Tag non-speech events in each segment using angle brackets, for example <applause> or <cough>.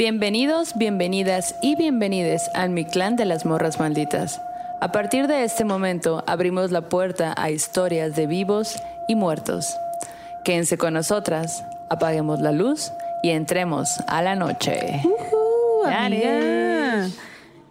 Bienvenidos, bienvenidas y bienvenides al mi clan de las morras malditas. A partir de este momento abrimos la puerta a historias de vivos y muertos. Quédense con nosotras, apaguemos la luz y entremos a la noche. Uh.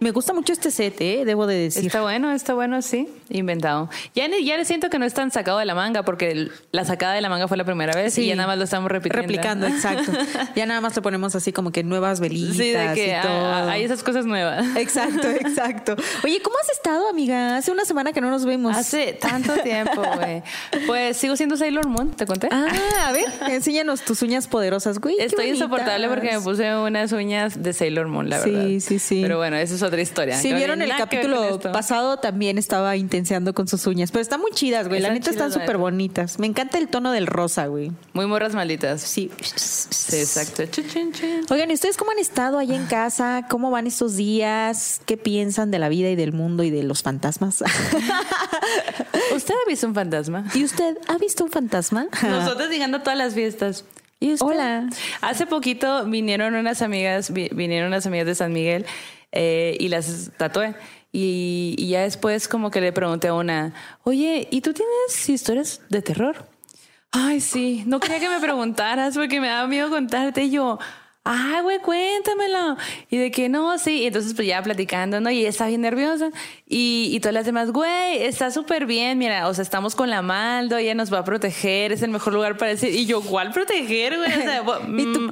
Me gusta mucho este set, ¿eh? debo de decir. Está bueno, está bueno, sí. Inventado. Ya, ya le siento que no es tan sacado de la manga porque la sacada de la manga fue la primera vez y Sí. ya nada más lo estamos repitiendo. Replicando, exacto. <laughs> Ya nada más le ponemos así como que nuevas velitas Sí, de que y todo. ah, hay esas cosas nuevas. Exacto, <laughs> exacto. Oye, ¿cómo has estado, amiga? Hace una semana que no nos vemos. Hace tanto tiempo, güey. Pues sigo siendo Sailor Moon, ¿te conté? Ah, a ver, enséñanos tus uñas poderosas, güey. Estoy insoportable porque me puse unas uñas de Sailor Moon, la Sí, verdad. sí, sí. Pero bueno, eso es otra historia. Si vieron el capítulo pasado, también estaba intenseando con sus uñas. Pero están muy chidas, güey. La neta están súper bonitas. Me encanta el tono del rosa, güey. Muy morras malditas. Sí. Sí, exacto. Oigan, ¿y ustedes cómo han estado allá en casa? ¿Cómo van estos días? ¿Qué piensan de la vida y del mundo y de los fantasmas? <laughs> ¿Usted ha visto un fantasma? ¿Y usted ha visto un fantasma? Nosotros llegando a todas las fiestas. ¿Y usted? Hola. Hace poquito vinieron unas amigas, vi- vinieron unas amigas de San Miguel eh, y las tatué. Y, y ya después como que le pregunté a una, oye, ¿y tú tienes historias de terror? Ay, sí, no quería que me preguntaras porque me daba miedo contarte. Y yo, ay, güey, cuéntamelo. Y de que no, sí. Y entonces, pues ya platicando, ¿no? Y ella está bien nerviosa. Y, y todas las demás, güey, está súper bien. Mira, o sea, estamos con la Maldo, ella nos va a proteger, es el mejor lugar para decir. Y yo, ¿cuál proteger, güey? O sea, <laughs> ¿Y tú mm,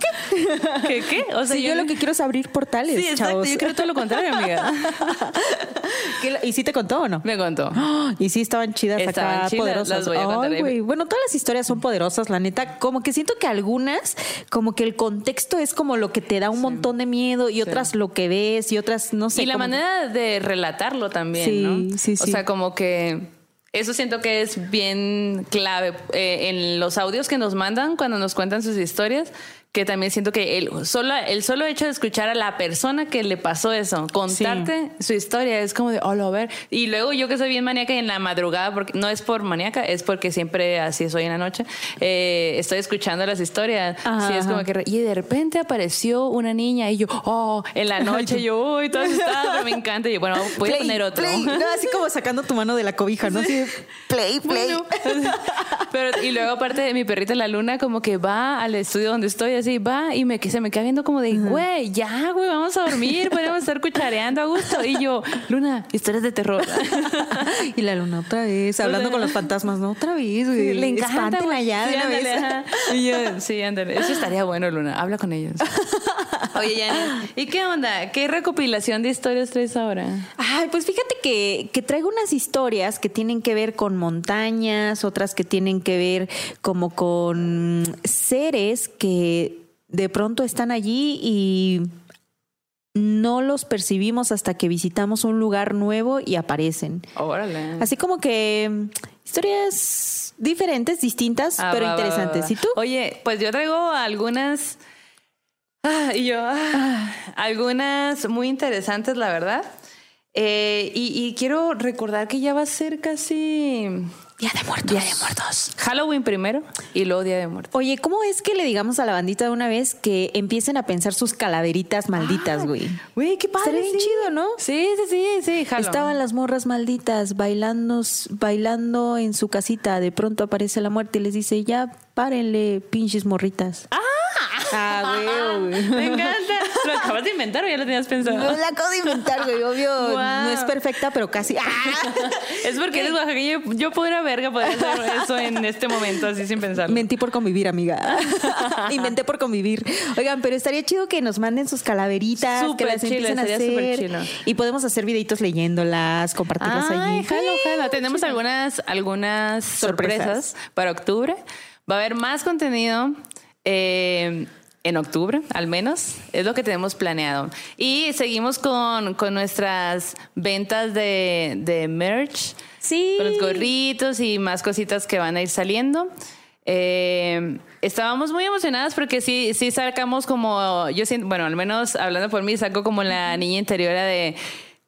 qué? ¿Qué? O sea, Sí, yo lo que quiero es abrir portales, Sí, exacto. chavos. Yo creo todo lo contrario, amiga. <laughs> ¿Qué ¿Y sí te contó o no? Me contó. <gasps> Y sí estaban chidas Estaban acá, chidas, poderosas. las voy a Ay, güey. Bueno, todas las historias son poderosas, la neta. Como que siento que algunas, como que el contexto es como lo que te da un montón de miedo y otras lo que ves y otras, no sé. y la como- manera de relatarlo también, Sí, ¿no? sí, O sí. sea, como que eso siento que es bien clave eh, en los audios que nos mandan cuando nos cuentan sus historias, que también siento que el solo, el solo hecho de escuchar a la persona que le pasó eso, contarte su historia, es como de, oh, a ver. Y luego yo que soy bien maníaca en la madrugada, porque no es por maníaca, es porque siempre así soy en la noche, eh, estoy escuchando las historias. Ajá, sí, es como que y de repente apareció una niña y yo, oh, en la noche yo, uy, todo pero me encanta. Y yo, bueno, voy a Play, poner otro. play. No, así como sacando tu mano de la cobija, ¿no? De, play, play. Bueno, <laughs> pero y luego aparte de mi perrita la luna como que va al estudio donde estoy así va y me se me queda viendo como de güey ya güey vamos a dormir podemos estar cuchareando a gusto y yo luna historias de terror <laughs> y la luna otra vez, hablando con los fantasmas, ¿no? Otra vez, güey. le encanta allá de sí, una ándale, vez. y yo sí ándale eso estaría bueno luna habla con ellos. <laughs> Oye Janet y qué onda qué recopilación de historias traes ahora Ay, pues fíjate que, que traigo unas historias que tienen que ver con montañas, otras que tienen que ver como con seres que de pronto están allí y no los percibimos hasta que visitamos un lugar nuevo y aparecen. órale Así como que mm, historias diferentes, distintas, Ah, pero va, interesantes. va, va. ¿Y tú? Oye, pues yo traigo algunas. ah, y yo, ah, algunas muy interesantes, la verdad. Eh, y, y quiero recordar que ya va a ser casi. Día de Muertos. Día de Muertos. Halloween primero y luego Día de Muertos. Oye, ¿cómo es que le digamos a la bandita de una vez que empiecen a pensar sus calaveritas malditas, güey? Güey, qué padre. Estaría bien chido, ¿no? Sí, sí, sí, sí, jalo. Estaban las morras malditas bailando, bailando en su casita. De pronto aparece la muerte y les dice, ya párenle, pinches morritas. Ah, <laughs> güey, güey. Me encanta. ¿Lo acabas de inventar o ya lo tenías pensado? No la acabo de inventar, güey. Obvio, Wow. no es perfecta, pero casi. ¡Ah! <laughs> Es porque eres oaxaqueño. Yo pura verga podría hacer eso en este momento, así sin pensarlo. Mentí por convivir, amiga. <laughs> Inventé por convivir. Oigan, pero estaría chido que nos manden sus calaveritas, que Súper las chilo, empiecen a estaría súper hacer. Y podemos hacer videitos leyéndolas, compartirlas Ay, allí. jalo, jalo. Tenemos algunas, algunas sorpresas. Sorpresas. para octubre. Va a haber más contenido eh, en octubre, al menos. Es lo que tenemos planeado. Y seguimos con, con nuestras ventas de, de merch. Sí. Con los gorritos y más cositas que van a ir saliendo. Eh, estábamos muy emocionadas porque sí, sí sacamos como, yo siento, bueno, al menos hablando por mí, saco como la niña interior de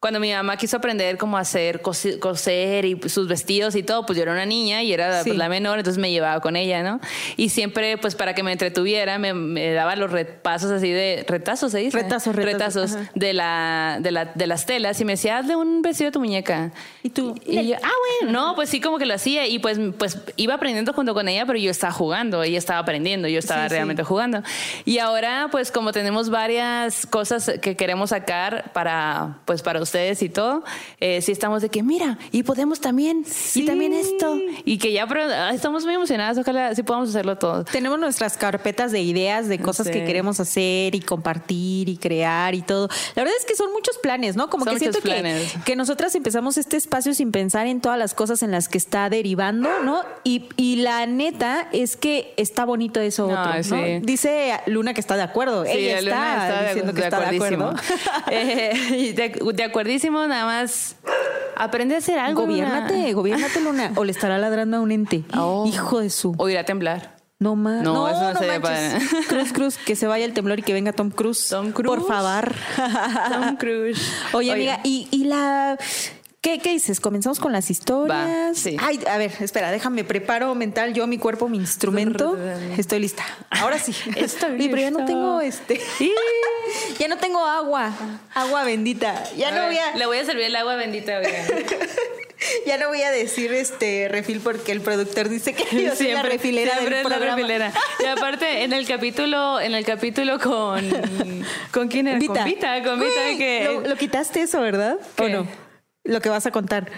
cuando mi mamá quiso aprender cómo hacer coser y sus vestidos y todo, pues yo era una niña y era Sí. pues, la menor, entonces me llevaba con ella, ¿no? Y siempre, pues para que me entretuviera, me, me daba los repasos así de retazos, ¿se dice? Retazos, retazos, ajá. de la, de la de las telas y me decía, hazle un vestido a tu muñeca. ¿Y tú? Y yo, ah, bueno, no, pues sí, como que lo hacía y pues, pues iba aprendiendo junto con ella, pero yo estaba jugando, ella estaba aprendiendo, yo estaba Sí, sí. realmente jugando. Y ahora, pues como tenemos varias cosas que queremos sacar para, pues para ustedes y todo, eh, sí estamos de que, mira, y podemos también, Sí. y también esto, y que ya pero, ah, estamos muy emocionadas, ojalá sí podamos hacerlo todo. Tenemos nuestras carpetas de ideas, de cosas Sí. que queremos hacer y compartir y crear y todo. La verdad es que son muchos planes, ¿no? Como Son que siento que, que nosotras empezamos este espacio sin pensar en todas las cosas en las que está derivando, ¿no? Y, y la neta es que está bonito eso No, otro. Dice Luna que está de acuerdo. Sí, Ella Luna está, de- diciendo que de está de acuerdo. <laughs> Eh, de, de acuerdísimo, nada más aprende a hacer algo. Luna. Gobiérnate, gobiérnate, Luna. O le estará ladrando a un ente. Oh. Hijo de su. O ir a temblar. No más. No, No, eso no no, sería manches. padre. <laughs> Cruz, Cruz, que se vaya el temblor y que venga Tom Cruise. Tom Cruise. Por favor. Tom Cruise. <laughs> Oye, amiga, y, y la. ¿Qué, ¿Qué dices? ¿Comenzamos con las historias? Va, sí. Ay, a ver, espera, déjame, preparo mental yo, mi cuerpo, mi instrumento. Estoy lista. Ahora sí. <laughs> Estoy Oye, pero ya no lista. tengo este. <laughs> ya no tengo agua. Agua bendita. Ya no voy a. Le voy a servir el agua bendita. <laughs> Ya no voy a decir este refil porque el productor dice que yo soy la refilera siempre del es la programa. refilera. Y aparte, en el capítulo, en el capítulo con ¿con quién era? Con Vita, con Vita que Lo, lo quitaste eso, ¿verdad? ¿O ¿Qué? no? Lo que vas a contar.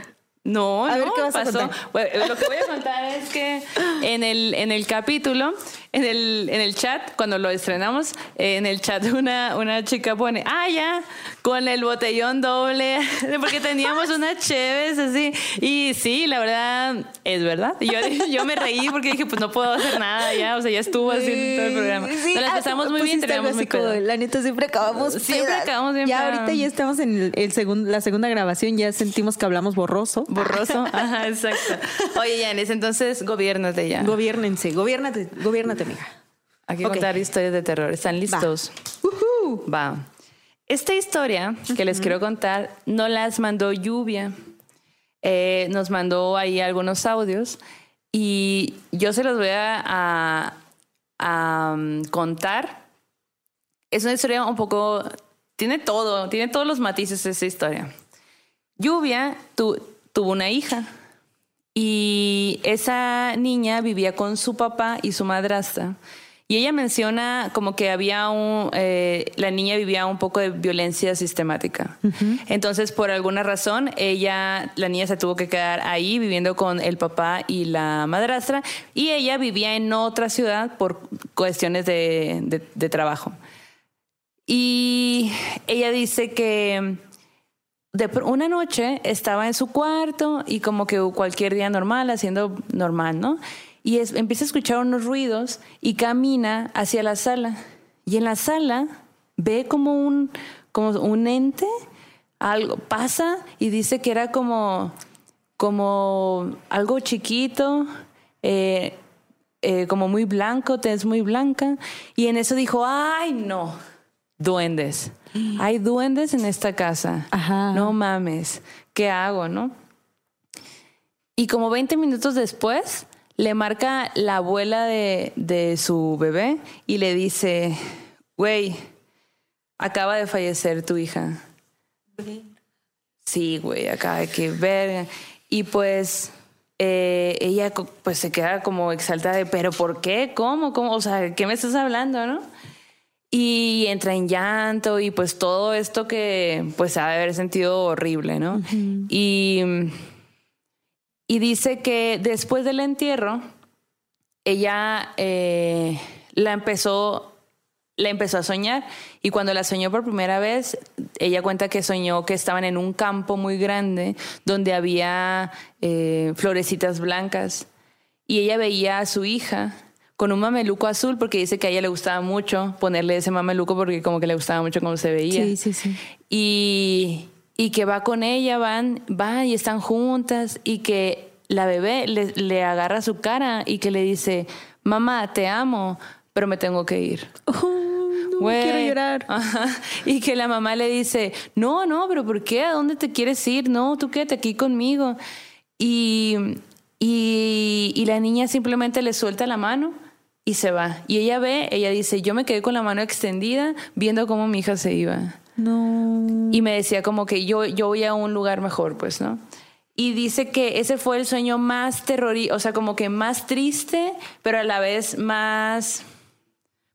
No, A ver, ¿qué vas a pasó. contar? Bueno, lo que voy a contar es que en el, en el capítulo, en el, en el chat, cuando lo estrenamos, eh, en el chat una, una chica pone, ah, ya, con el botellón doble, <laughs> porque teníamos unas cheves así. Y sí, la verdad, es verdad. Y Yo, yo me reí porque dije, pues no puedo hacer nada ya, o sea, ya estuvo así todo el programa. Sí, Nos la ah, pasamos muy bien, teníamos muy como. La neta, siempre acabamos Siempre pedas. acabamos bien Ya pedas. ahorita ya estamos en el, el segun- la segunda grabación, ya sentimos que hablamos borroso. Borroso. <laughs> Ajá, exacto. Oye, Yanis, entonces gobiernate ya. Gobiernense, gobiernate, gobiernate, amiga. Hay que Ok. contar historias de terror. ¿Están listos? Ujú. Va. Esta historia que les quiero contar no las mandó Lluvia. Eh, nos mandó ahí algunos audios y yo se los voy a, a- a, um, contar. Es una historia un poco... Tiene todo, tiene todos los matices esa historia. Lluvia tu- tuvo una hija y esa niña vivía con su papá y su madrastra. Y ella menciona como que había un, eh, la niña vivía un poco de violencia sistemática. Entonces, por alguna razón, ella, la niña se tuvo que quedar ahí viviendo con el papá y la madrastra. Y ella vivía en otra ciudad por cuestiones de, de- de trabajo. Y ella dice que de una noche estaba en su cuarto y como que cualquier día normal, haciendo normal, ¿no? Y es- empieza a escuchar unos ruidos y camina hacia la sala. Y en la sala ve como un, como un ente, algo pasa y dice que era como, como algo chiquito, eh, eh, como muy blanco, tez muy blanca. Y en eso dijo, ay no, duendes. Hay duendes en esta casa. Ajá. No mames, ¿qué hago, no? Y como 20 minutos después, le marca la abuela de, de su bebé y le dice, güey, acaba de fallecer tu hija. Sí, güey, acaba de que ver. Y pues eh, ella pues se queda como exaltada de, pero ¿por qué? ¿Cómo? ¿Cómo? O sea, ¿qué me estás hablando, no? Y entra en llanto y pues todo esto que pues ha de haber sentido horrible, ¿no? Y y dice que después del entierro, ella eh, la empezó, la empezó a soñar. Y cuando la soñó por primera vez, ella cuenta que soñó que estaban en un campo muy grande donde había eh, florecitas blancas. Y ella veía a su hija con un mameluco azul porque dice que a ella le gustaba mucho ponerle ese mameluco porque como que le gustaba mucho cómo se veía Sí, sí, sí. y, y que va con ella, van, van y están juntas y que la bebé le, le agarra su cara y que le dice, mamá, te amo, pero me tengo que ir. Güey. quiero llorar. <laughs> Ajá. Y que la mamá le dice, no, no, pero ¿por qué? ¿A dónde te quieres ir? No, tú quédate aquí conmigo. Y, y, y la niña simplemente le suelta la mano y se va. Y ella ve, ella dice, yo me quedé con la mano extendida viendo cómo mi hija se iba. No. Y me decía como que yo, yo voy a un lugar mejor, pues, ¿no? Y dice que ese fue el sueño más terrorífico, o sea, como que más triste, pero a la vez más,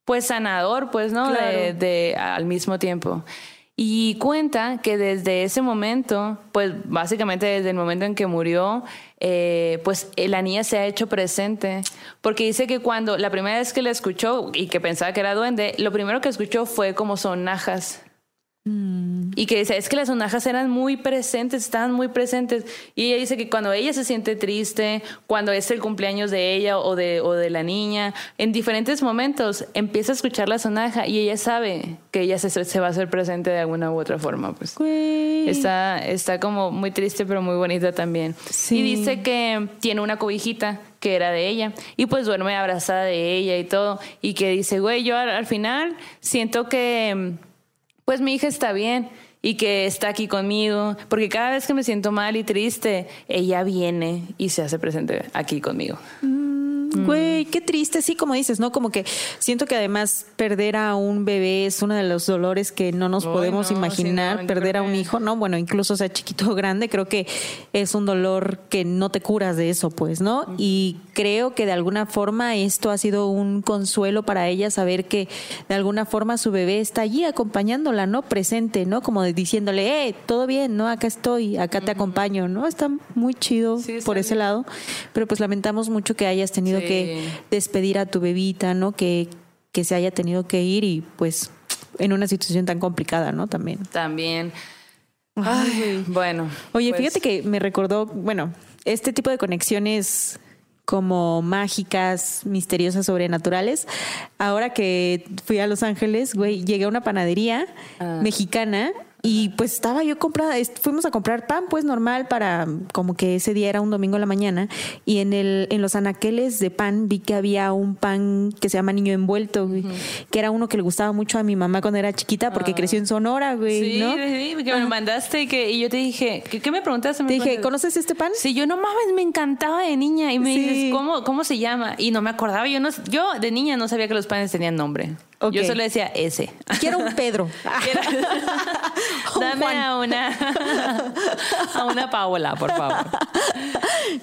pues, sanador, pues, ¿no? Claro. De, de- al mismo tiempo. Y cuenta que desde ese momento, pues básicamente desde el momento en que murió, eh, pues la niña se ha hecho presente. Porque dice que cuando, la primera vez que la escuchó y que pensaba que era duende, lo primero que escuchó fue como sonajas. Y que dice, es que las sonajas eran muy presentes, estaban muy presentes. Y ella dice que cuando ella se siente triste, cuando es el cumpleaños de ella o de, o de la niña, en diferentes momentos empieza a escuchar la sonaja y ella sabe que ella se, se va a hacer presente de alguna u otra forma. Pues. Güey. Está, está como muy triste, pero muy bonita también. Sí. Y dice que tiene una cobijita que era de ella. Y pues duerme abrazada de ella y todo. Y que dice, güey, yo al, al final siento que pues mi hija está bien y que está aquí conmigo. Porque cada vez que me siento mal y triste, ella viene y se hace presente aquí conmigo. Güey, qué triste, sí, como dices, ¿no? Como que siento que además perder a un bebé es uno de los dolores que no nos podemos no, imaginar, sí, no, perder a un hijo, ¿no? Bueno, incluso sea chiquito o grande, creo que es un dolor que no te curas de eso, pues, ¿no? Y creo que de alguna forma esto ha sido un consuelo para ella saber que de alguna forma su bebé está allí acompañándola, ¿no? Presente, ¿no? Como de diciéndole, eh, todo bien, ¿no? Acá estoy, acá te acompaño, ¿no? Está muy chido Sí, está por ese bien. lado, pero pues lamentamos mucho que hayas tenido Sí. que despedir a tu bebita, ¿no? Que, que se haya tenido que ir y pues en una situación tan complicada, ¿no? También. También. Ay, bueno. Oye, pues, fíjate que me recordó, bueno, este tipo de conexiones como mágicas, misteriosas, sobrenaturales. Ahora que fui a Los Ángeles, güey, llegué a una panadería Ah. mexicana y pues estaba yo comprando, fuimos a comprar pan pues normal para como que ese día era un domingo en la mañana y en el en los anaqueles de pan vi que había un pan que se llama niño envuelto, güey, que era uno que le gustaba mucho a mi mamá cuando era chiquita porque creció en Sonora, güey, Ah. Sí, ¿no? sí, que me lo mandaste y, que, y yo te dije, ¿qué, qué me preguntaste? Me Te dije, ¿conoces este pan? Sí, yo no mames, me encantaba de niña. Y me Sí. dices, ¿cómo, ¿cómo se llama? Y no me acordaba. Yo, no, yo de niña no sabía que los panes tenían nombre. Ok. Yo solo decía ese. Quiero un Pedro. <laughs> <laughs> Dame a una, a una Paola, por favor.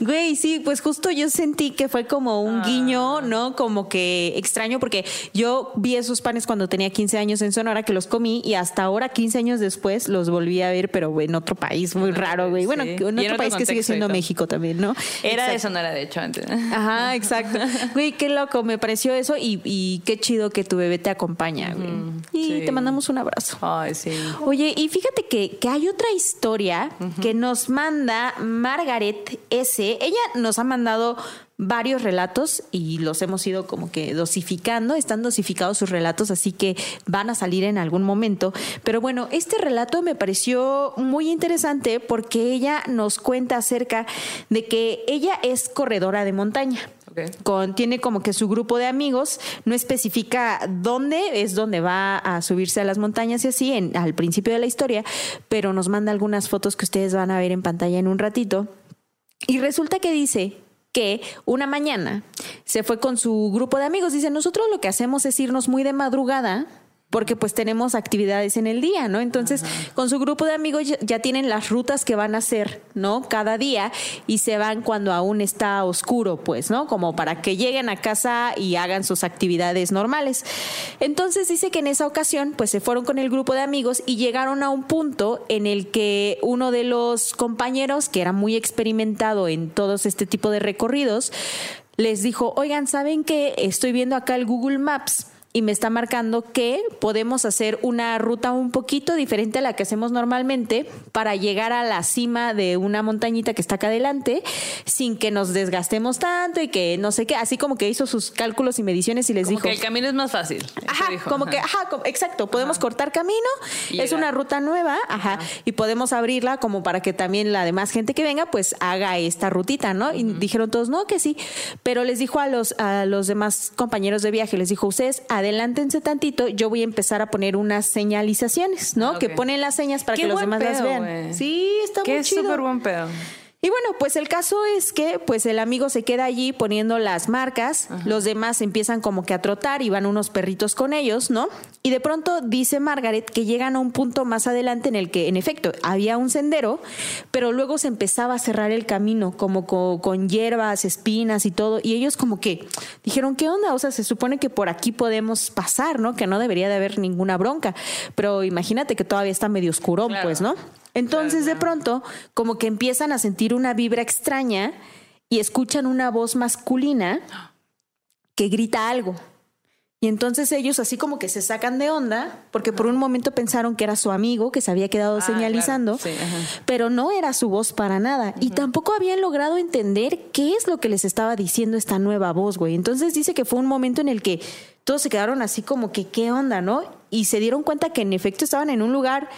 Güey, sí, pues justo yo sentí que fue como un Ah. guiño, ¿no? Como que extraño, porque yo vi esos panes cuando tenía 15 años en Sonora, que los comí y hasta ahora, 15 años después, los volví a ver, pero en otro país muy raro, güey. Bueno, Sí. en otro otro país que sigue siendo. México también, ¿no? Era de. Sonora, de hecho, antes. Ajá, exacto. <laughs> Güey, qué loco, me pareció eso y, y qué chido que tu bebé te acompaña, güey. Y sí. te mandamos un abrazo. Ay, sí. Oye, y fíjate que, que hay otra historia que nos manda Margaret S. Ella nos ha mandado varios relatos y los hemos ido como que dosificando, están dosificados sus relatos, así que van a salir en algún momento. Pero bueno, este relato me pareció muy interesante porque ella nos cuenta acerca de que ella es corredora de montaña Tiene como que su grupo de amigos, no especifica dónde es donde va a subirse a las montañas y así en, al principio de la historia, pero nos manda algunas fotos que ustedes van a ver en pantalla en un ratito. Y resulta que dice que una mañana se fue con su grupo de amigos. Dice, nosotros lo que hacemos es irnos muy de madrugada porque pues tenemos actividades en el día, ¿no? Entonces, con su grupo de amigos ya, ya tienen las rutas que van a hacer, ¿no? Cada día y se van cuando aún está oscuro, pues, ¿no? Como para que lleguen a casa y hagan sus actividades normales. Entonces dice que en esa ocasión, pues se fueron con el grupo de amigos y llegaron a un punto en el que uno de los compañeros, que era muy experimentado en todos este tipo de recorridos, les dijo, oigan, ¿saben qué? Estoy viendo acá el Google Maps y me está marcando que podemos hacer una ruta un poquito diferente a la que hacemos normalmente para llegar a la cima de una montañita que está acá adelante sin que nos desgastemos tanto y que no sé qué, así como que hizo sus cálculos y mediciones y les Como dijo, que el camino es más fácil. Ajá, dijo. como que, Ajá. como- exacto, podemos cortar camino, Y es llegar. una ruta nueva, ajá, y podemos abrirla como para que también la demás gente que venga, pues haga esta rutita, ¿no? Y dijeron todos, no, que sí, pero les dijo a los, a los demás compañeros de viaje, les dijo, ustedes adelántense tantito, yo voy a empezar a poner unas señalizaciones, ¿no? Ah, Que ok. ponen las señas para Qué que los demás las pedo, vean. güey. Sí, está Que muy chido. súper buen pedo. Y bueno, pues el caso es que pues el amigo se queda allí poniendo las marcas, los demás empiezan como que a trotar y van unos perritos con ellos, ¿no? Y de pronto dice Margaret que llegan a un punto más adelante en el que en efecto había un sendero, pero luego se empezaba a cerrar el camino como co- con, hierbas, espinas y todo, y ellos como que dijeron, ¿qué onda? O sea, se supone que por aquí podemos pasar, ¿no? Que no debería de haber ninguna bronca, pero imagínate que todavía está medio oscurón, Claro. pues, ¿no? Entonces, de pronto, como que empiezan a sentir una vibra extraña y escuchan una voz masculina que grita algo. Y entonces ellos así como que se sacan de onda, porque por un momento pensaron que era su amigo que se había quedado Ah, señalizando, claro, sí, ajá. pero no era su voz para nada. Y tampoco habían logrado entender qué es lo que les estaba diciendo esta nueva voz, güey. Entonces dice que fue un momento en el que todos se quedaron así como que, ¿qué onda, no? Y se dieron cuenta que en efecto estaban en un lugar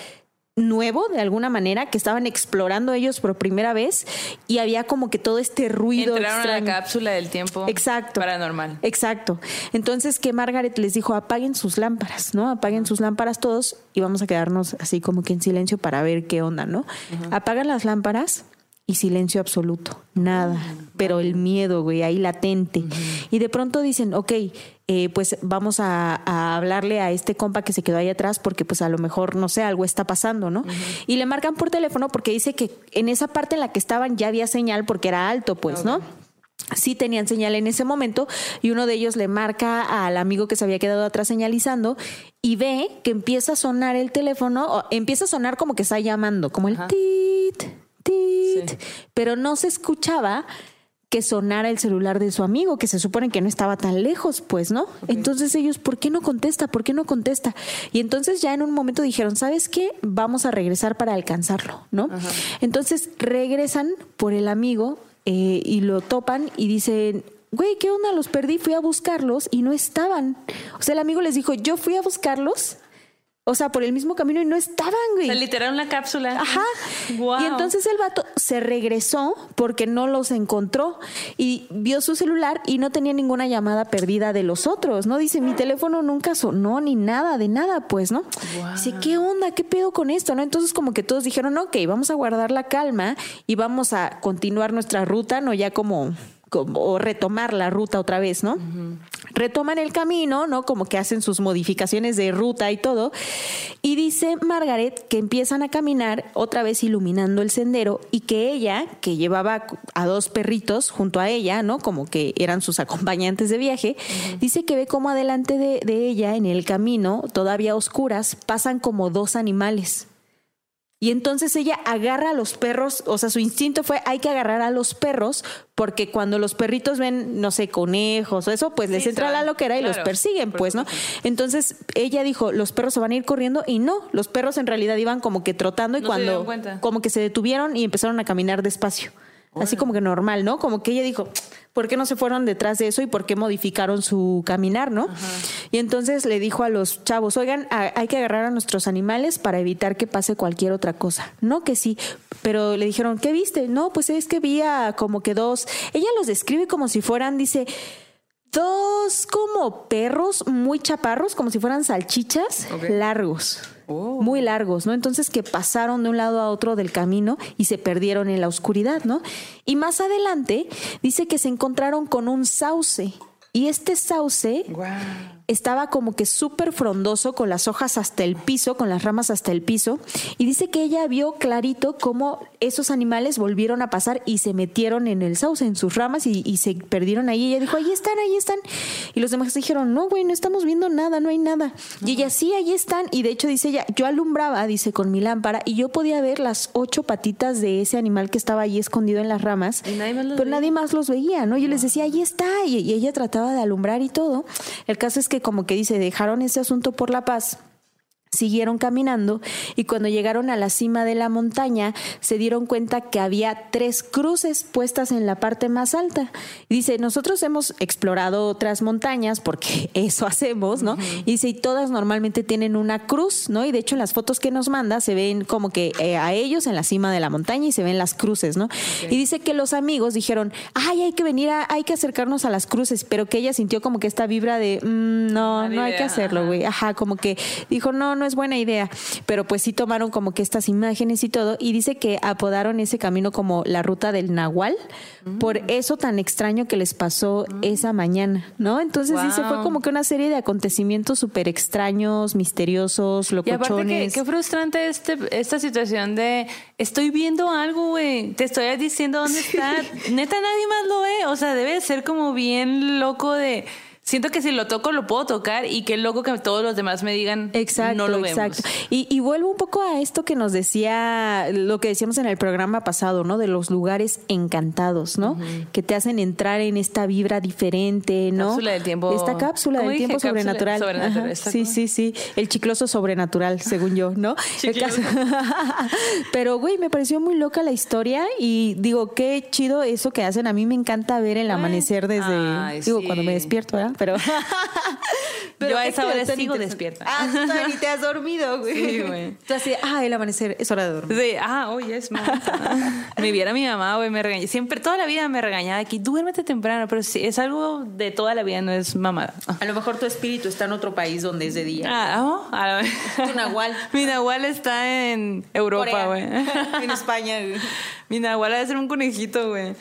nuevo de alguna manera que estaban explorando ellos por primera vez y había como que todo este ruido Entraron a extraño. la cápsula del tiempo Exacto. paranormal. Exacto. Entonces que Margaret les dijo, apaguen sus lámparas, ¿no? Apaguen sus lámparas todos y vamos a quedarnos así como que en silencio para ver qué onda, ¿no? Apagan las lámparas y silencio absoluto, nada, pero el miedo, güey, ahí latente. Y de pronto dicen, ok, eh, pues vamos a, a hablarle a este compa que se quedó ahí atrás porque pues a lo mejor, no sé, algo está pasando, ¿no? Y le marcan por teléfono porque dice que en esa parte en la que estaban ya había señal porque era alto, pues, ¿no? sí tenían señal en ese momento y uno de ellos le marca al amigo que se había quedado atrás señalizando y ve que empieza a sonar el teléfono, o empieza a sonar como que está llamando, como el Ajá. tit, tit, Sí. pero no se escuchaba que sonara el celular de su amigo, que se supone que no estaba tan lejos, pues, ¿no? Entonces ellos, ¿por qué no contesta? ¿Por qué no contesta? Y entonces ya en un momento dijeron, ¿sabes qué? Vamos a regresar para alcanzarlo, ¿no? Entonces regresan por el amigo eh, y lo topan y dicen, güey, ¿qué onda? Los perdí, fui a buscarlos y no estaban. O sea, el amigo les dijo, yo fui a buscarlos, o sea, por el mismo camino y no estaban, O güey. sea, literal una cápsula. Ajá. Y entonces el vato se regresó porque no los encontró y vio su celular y no tenía ninguna llamada perdida de los otros, ¿no? Dice, mi teléfono nunca sonó ni nada, de nada, pues, ¿no? Dice, ¿qué onda? ¿Qué pedo con esto? ¿No? Entonces como que todos dijeron, ok, vamos a guardar la calma y vamos a continuar nuestra ruta, ¿no? Ya como o retomar la ruta otra vez, ¿no? Retoman el camino, ¿no? Como que hacen sus modificaciones de ruta y todo. Y dice Margaret que empiezan a caminar otra vez iluminando el sendero y que ella, que llevaba a dos perritos junto a ella, ¿no? Como que eran sus acompañantes de viaje, dice que ve como adelante de, de ella en el camino, todavía a oscuras, pasan como dos animales. Y entonces ella agarra a los perros, o sea, su instinto fue hay que agarrar a los perros porque cuando los perritos ven, no sé, conejos o eso, pues les entra la loquera y los persiguen, pues, ¿no? Entonces ella dijo, los perros se van a ir corriendo y no, los perros en realidad iban como que trotando y No cuando como que se detuvieron y empezaron a caminar despacio. Así como que normal, ¿no? Como que ella dijo, ¿por qué no se fueron detrás de eso y por qué modificaron su caminar, ¿no? Y entonces le dijo a los chavos, oigan, a- hay que agarrar a nuestros animales para evitar que pase cualquier otra cosa. No que sí, pero le dijeron, ¿qué viste? No, pues es que vi a como que dos, ella los describe como si fueran, dice, dos como perros muy chaparros, como si fueran salchichas, largos. Oh. Muy largos, ¿no? Entonces que pasaron de un lado a otro del camino y se perdieron en la oscuridad, ¿no? Y más adelante dice que se encontraron con un sauce. Y este sauce. Estaba como que súper frondoso, con las hojas hasta el piso, con las ramas hasta el piso. Y dice que ella vio clarito cómo esos animales volvieron a pasar y se metieron en el sauce, en sus ramas, y, y se perdieron ahí. Ella dijo, ahí están, ahí están. Y los demás dijeron, no, güey, no estamos viendo nada, no hay nada. Y ella, sí, ahí están. Y de hecho dice ella, yo alumbraba, dice, con mi lámpara, y yo podía ver las ocho patitas de ese animal que estaba ahí escondido en las ramas. Y nadie más los pero veía. nadie más los veía, ¿no? Yo les decía, ahí está, y, y ella trataba de alumbrar y todo. El caso es que como que dice, dejaron ese asunto por la paz. Siguieron caminando y cuando llegaron a la cima de la montaña se dieron cuenta que había tres cruces puestas en la parte más alta. Y dice, nosotros hemos explorado otras montañas porque <laughs> eso hacemos, ¿no? Y dice, y todas normalmente tienen una cruz, ¿no? Y de hecho en las fotos que nos manda se ven como que eh, a ellos en la cima de la montaña y se ven las cruces, ¿no? Y dice que los amigos dijeron, ay, hay que venir, a, hay que acercarnos a las cruces, pero que ella sintió como que esta vibra de, mm, no, no hay que hacerlo, güey. Ajá, como que dijo, no, no es buena idea. Pero pues sí tomaron como que estas imágenes y todo. Y dice que apodaron ese camino como la ruta del Nahual, por mm. eso tan extraño que les pasó mm. esa mañana, ¿no? Entonces dice, fue como que una serie de acontecimientos súper extraños, misteriosos, locochones. Y aparte, qué frustrante este, esta situación de estoy viendo algo, güey. Te estoy diciendo dónde está. Neta, nadie más lo ve. O sea, debe ser como bien loco de siento que si lo toco lo puedo tocar y qué loco que todos los demás me digan exacto, no lo vemos. Exacto. Y, vuelvo un poco a esto que nos decía, lo que decíamos en el programa pasado, ¿no? De los lugares encantados, ¿no? Que te hacen entrar en esta vibra diferente, ¿no? Cápsula del tiempo. Esta cápsula del tiempo sobrenatural. sobrenatural sí, sí, sí. El chicloso sobrenatural, según yo, ¿no? <laughs> <laughs> Pero, güey, me pareció muy loca la historia y digo, qué chido eso que hacen. A mí me encanta ver el amanecer desde, digo, cuando me despierto, ¿verdad? <laughs> pero. Yo a esa hora sigo despierta. Ah, tú ni te has dormido, güey. Sí, güey. Así, ah, el amanecer, es hora de dormir. Sí, ah, oye, es <laughs> Me viera mi mamá, güey, me regañó. Siempre, toda la vida me regañaba aquí, duérmete temprano, pero sí, es algo de toda la vida, no es mamada. A lo mejor tu espíritu está en otro país donde es de día. Ah, oh, a Tu nahual. <laughs> Mi nahual está en Europa, güey. en España, güey. Mi nahual debe ser un conejito, güey.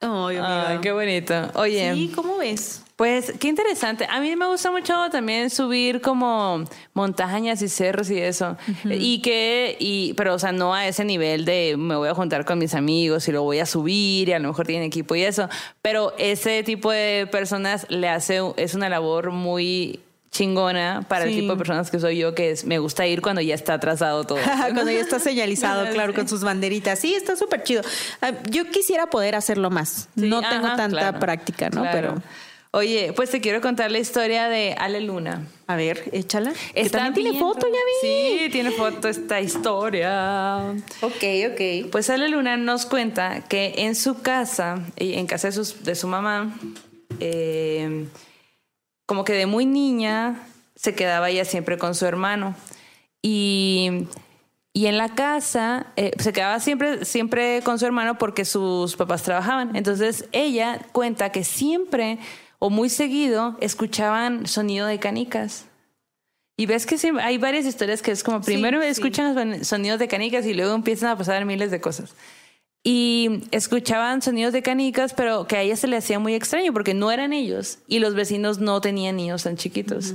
Ay, Ay, qué bonito. Oye. Sí, ¿cómo ves? Pues qué interesante. A mí me gusta mucho también subir como montañas y cerros y eso. Y que, y, pero o sea, no a ese nivel de me voy a juntar con mis amigos y lo voy a subir y a lo mejor tienen equipo y eso. Pero ese tipo de personas le hace, es una labor muy chingona para el tipo de personas que soy yo, que es, me gusta ir cuando ya está atrasado todo. <laughs> cuando ya está señalizado, <laughs> claro, con sus banderitas. Sí, está súper chido. Ah, yo quisiera poder hacerlo más. no tengo tanta práctica, ¿no? Pero Oye, pues te quiero contar la historia de Ale Luna. A ver, échala. también tiene foto, ya vi. Sí, tiene foto esta historia. Ok, ok. Pues Ale Luna nos cuenta que en su casa, en casa de, su mamá, eh, como que de muy niña se quedaba ella siempre con su hermano. Y, y en la casa eh, se quedaba siempre, siempre con su hermano porque sus papás trabajaban. Entonces ella cuenta que siempre o muy seguido escuchaban sonido de canicas. Y ves que hay varias historias que es como primero escuchan sonidos de canicas y luego empiezan a pasar miles de cosas. Y escuchaban sonidos de canicas, pero que a ella se le hacía muy extraño porque no eran ellos y los vecinos no tenían niños tan chiquitos.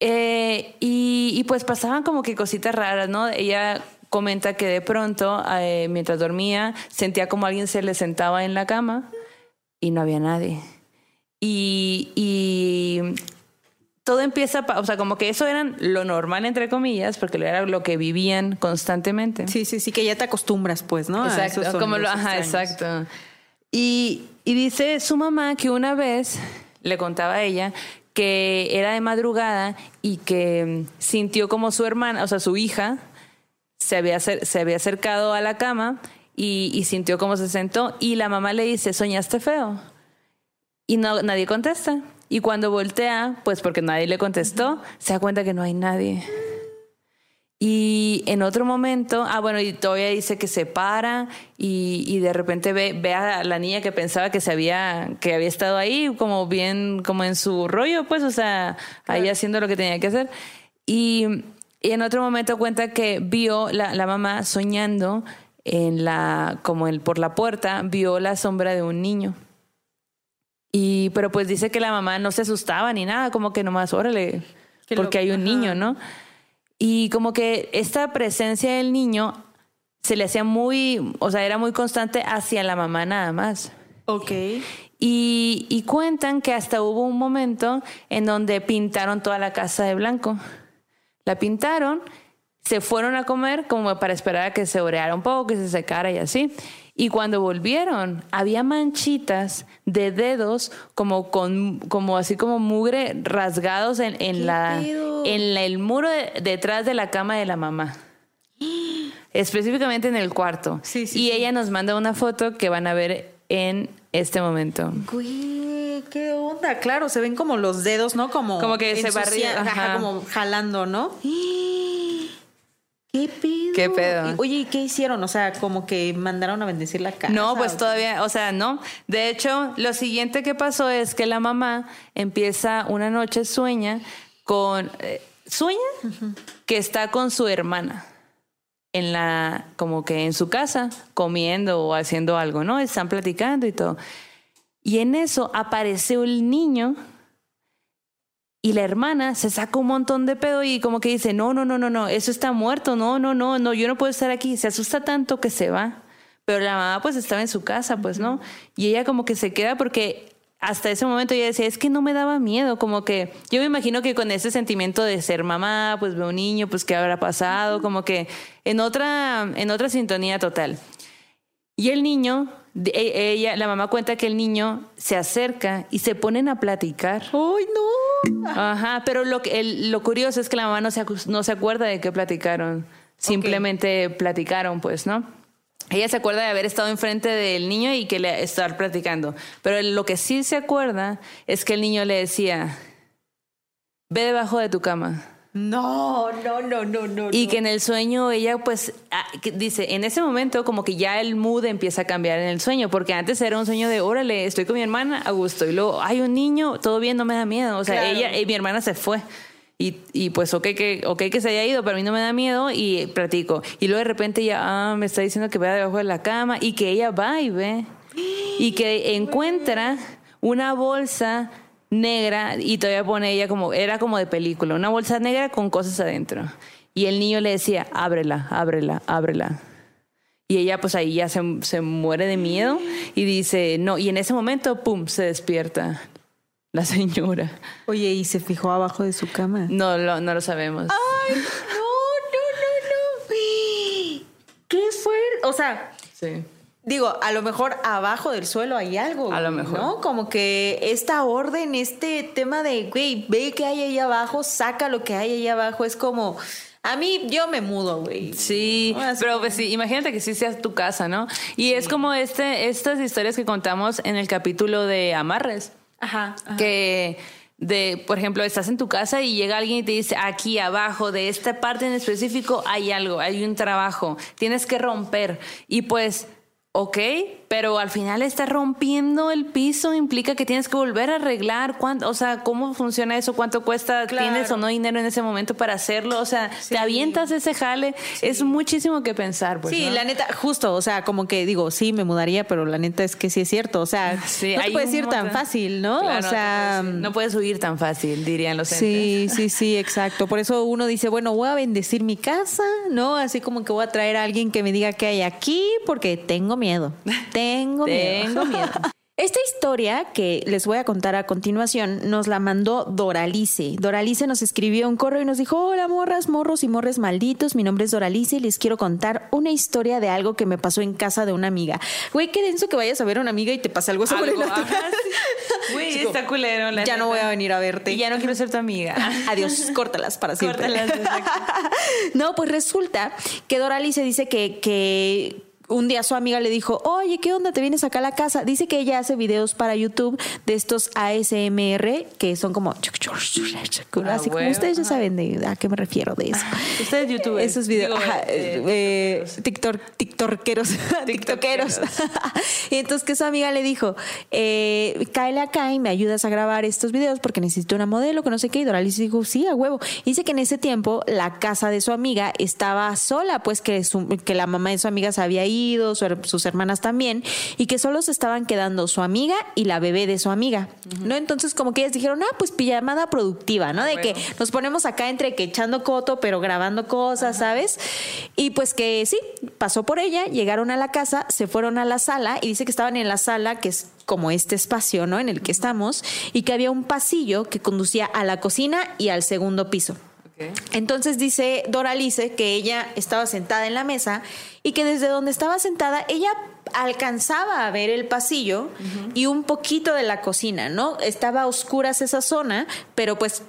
Eh, y, pues pasaban como que cositas raras, ¿no? Ella comenta que de pronto, eh, mientras dormía, sentía como alguien se le sentaba en la cama y no había nadie. Y, todo empieza, o sea, como que eso era lo normal, entre comillas, porque era lo que vivían constantemente. Sí, sí, sí, que ya te acostumbras, pues, ¿no? Exacto, como lo, ajá, exacto. Y, y dice su mamá que una vez le contaba a ella que era de madrugada y que sintió como su hermana, o sea, su hija, se había, se había acercado a la cama y, y sintió como se sentó y la mamá le dice, ¿soñaste feo? Y no, nadie contesta. Y cuando voltea, pues porque nadie le contestó, se da cuenta que no hay nadie. Y en otro momento, ah, bueno, y todavía dice que se para y, y, de repente ve, ve a la niña que pensaba que se había, que había estado ahí, como bien, como en su rollo, pues, o sea, ahí haciendo lo que tenía que hacer. Y, y en otro momento cuenta que vio la, la, mamá soñando en la, como el, por la puerta, vio la sombra de un niño. Y, pero pues dice que la mamá no se asustaba ni nada, como que nomás, órale, porque hay un niño, ¿no? Y como que esta presencia del niño se le hacía muy, o sea, era muy constante hacia la mamá nada más. Ok. Y, y cuentan que hasta hubo un momento en donde pintaron toda la casa de blanco. La pintaron, se fueron a comer como para esperar a que se oreara un poco, que se secara y así. Y cuando volvieron, había manchitas de dedos como con, como así como mugre rasgados en, en la, en el muro detrás de la cama de la mamá. Específicamente en el cuarto. y ella nos manda una foto que van a ver en este momento. Güey, qué onda. Claro, se ven como los dedos, ¿no? Como, como que se barrían. como jalando, ¿no? <gasps> ¿Qué pedo? ¿Qué pedo? Oye, ¿y qué hicieron? O sea, como que mandaron a bendecir la casa. No, pues todavía, o sea, no. De hecho, lo siguiente que pasó es que la mamá empieza una noche sueña con eh, sueña que está con su hermana en la como que en su casa comiendo o haciendo algo, ¿no? Están platicando y todo. Y en eso aparece un niño y la hermana se saca un montón de pedo y como que dice, no, no, no, no, no, eso está muerto, no, no, no, no, yo no puedo estar aquí. Se asusta tanto que se va. Pero la mamá pues estaba en su casa, pues, ¿no? Y ella como que se queda porque hasta ese momento ella decía, es que no me daba miedo, como que yo me imagino que con ese sentimiento de ser mamá, pues veo un niño, pues qué habrá pasado, como que en otra, en otra sintonía total. Y el niño, e, ella, la mamá cuenta que el niño se acerca y se ponen a platicar. ¡Ay, no! Ajá, pero lo, lo curioso es que la mamá no se, no se acuerda de qué platicaron. Simplemente platicaron, pues, ¿no? Ella se acuerda de haber estado enfrente del niño y que le estar platicando. Pero lo que sí se acuerda es que el niño le decía, ve debajo de tu cama. No, no, no, no, no. Y que en el sueño ella pues ah, dice, en ese momento como que ya el mood empieza a cambiar en el sueño, porque antes era un sueño de, órale, estoy con mi hermana a gusto, y luego, hay un niño, todo bien, no me da miedo. O sea, ella, y mi hermana se fue. Y, y, pues, ok que, okay que se haya ido, pero a mí no me da miedo y platico. Y luego de repente ella ah, me está diciendo que vea debajo de la cama y que ella va y ve. Y que encuentra una bolsa negra y todavía pone ella como, era como de película, una bolsa negra con cosas adentro. Y el niño le decía, ábrela, ábrela, ábrela. Y ella pues ahí ya se, se muere de miedo y dice, no, y en ese momento, ¡pum!, se despierta la señora. Oye, ¿y se fijó abajo de su cama? No, lo, no lo sabemos. ¡Ay, no, no, no, no! <gasps> ¿Qué fue? O sea, sí. Digo, a lo mejor abajo del suelo hay algo. A lo mejor. ¿No? Como que esta orden, este tema de, güey, ve que hay ahí abajo, saca lo que hay ahí abajo, es como... A mí, yo me mudo, güey. Sí, pero pues sí, imagínate que sí sea tu casa, ¿no? Y es como este, estas historias que contamos en el capítulo de Amarres. Ajá, Que de, por ejemplo, estás en tu casa y llega alguien y te dice, aquí abajo de esta parte en específico hay algo, hay un trabajo, tienes que romper. Y pues ok, pero al final está rompiendo el piso, implica que tienes que volver a arreglar. ¿Cuánto, o sea, ¿cómo funciona eso? ¿Cuánto cuesta? ¿Tienes o no dinero en ese momento para hacerlo? O sea, te avientas ese jale. Es muchísimo que pensar. Pues, sí, la neta, justo, o sea, como que digo, sí, me mudaría, pero la neta es que sí es cierto. O sea, no te puedes ir tan fácil, ¿no? o sea, no puedes, huir tan fácil, dirían los Sí, sí, sí, <laughs> exacto. Por eso uno dice, bueno, voy a bendecir mi casa, ¿no? Así como que voy a traer a alguien que me diga qué hay aquí, porque tengo miedo. <laughs> Tengo miedo. <laughs> Esta historia que les voy a contar a continuación nos la mandó Doralice. Doralice nos escribió un correo y nos dijo, hola morras, morros y morres malditos, mi nombre es Doralice y les quiero contar una historia de algo que me pasó en casa de una amiga. Güey, qué denso que vayas a ver a una amiga y te pasa algo sobrenatural. Güey, está culero. ya no voy a venir a verte. Y ya no quiero ser tu amiga. <laughs> Adiós, córtalas para siempre. Córtalas, <laughs> no, pues resulta que Doralice dice que, que un día su amiga le dijo, oye, ¿qué onda? ¿Te vienes acá a la casa? Dice que ella hace videos para YouTube de estos ASMR que son como... Ah, así como ustedes ya saben de a qué me refiero de eso. Ustedes YouTube. Esos videos. Eh, eh, TikTok, <laughs> TikTokeros. TikTokeros. <laughs> y entonces que su amiga le dijo, eh, cáele acá y me ayudas a grabar estos videos porque necesito una modelo que no sé qué. Y Doralice dijo, sí, a huevo. dice que en ese tiempo la casa de su amiga estaba sola, pues que, que la mamá de su amiga se había ido sus hermanas también, y que solo se estaban quedando su amiga y la bebé de su amiga, ¿no? Entonces como que ellas dijeron, ah, pues pijamada productiva, ¿no? De que nos ponemos acá entre que echando coto, pero grabando cosas, ¿sabes? Y pues que sí, pasó por ella, llegaron a la casa, se fueron a la sala y dice que estaban en la sala, que es como este espacio, ¿no? En el que estamos, y que había un pasillo que conducía a la cocina y al segundo piso. Entonces dice Doralice que ella estaba sentada en la mesa y que desde donde estaba sentada ella alcanzaba a ver el pasillo y un poquito de la cocina, ¿no? Estaba a oscuras esa zona, pero pues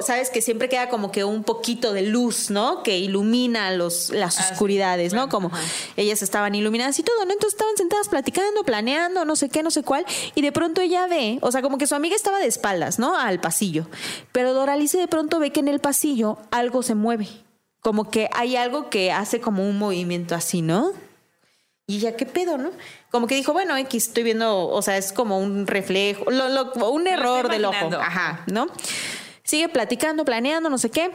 sabes que siempre queda como que un poquito de luz, ¿no? Que ilumina los, las Ah, sí. oscuridades, ¿no? Como ajá. ellas estaban iluminadas y todo, ¿no? Entonces estaban sentadas platicando, planeando, no sé qué, no sé cuál, y de pronto ella ve, o sea, como que su amiga estaba de espaldas, ¿no? Al pasillo, pero Doralice de pronto ve que en el pasillo algo se mueve, como que hay algo que hace como un movimiento así, ¿no? Y ya, ¿qué pedo, no? Como que dijo, bueno, X, estoy viendo, o sea, es como un reflejo, lo- lo- un error del ojo. Ajá, ¿no? Sigue platicando, planeando, no sé qué.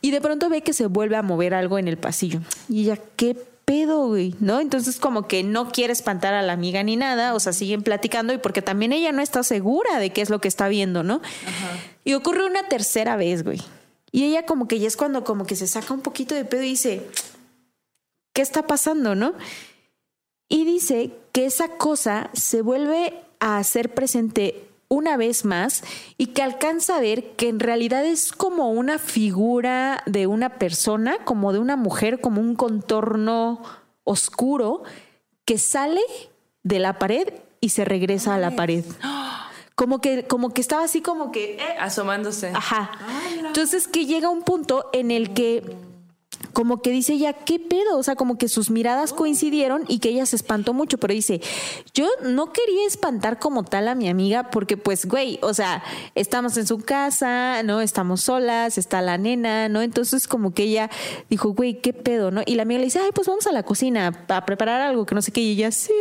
Y de pronto ve que se vuelve a mover algo en el pasillo. Y ella, ¿qué pedo, güey? ¿No? Entonces como que no quiere espantar a la amiga ni nada, o sea, siguen platicando y porque también ella no está segura de qué es lo que está viendo, ¿no? Y ocurre una tercera vez, güey. Y ella como que ya es cuando como que se saca un poquito de pedo y dice, ¿qué está pasando, no? Y dice que esa cosa se vuelve a hacer presente una vez más y que alcanza a ver que en realidad es como una figura de una persona, como de una mujer, como un contorno oscuro que sale de la pared y se regresa a la pared. Como que, como que estaba así como que... eh, Asomándose. Ajá. Entonces que llega un punto en el que como que dice ya, ¿qué pedo? O sea, como que sus miradas coincidieron y que ella se espantó mucho, pero dice, yo no quería espantar como tal a mi amiga porque pues, güey, o sea, estamos en su casa, ¿no? Estamos solas, está la nena, ¿no? Entonces como que ella dijo, güey, ¿qué pedo? ¿No? Y la amiga le dice, ay, pues vamos a la cocina a preparar algo que no sé qué, y ella, sí.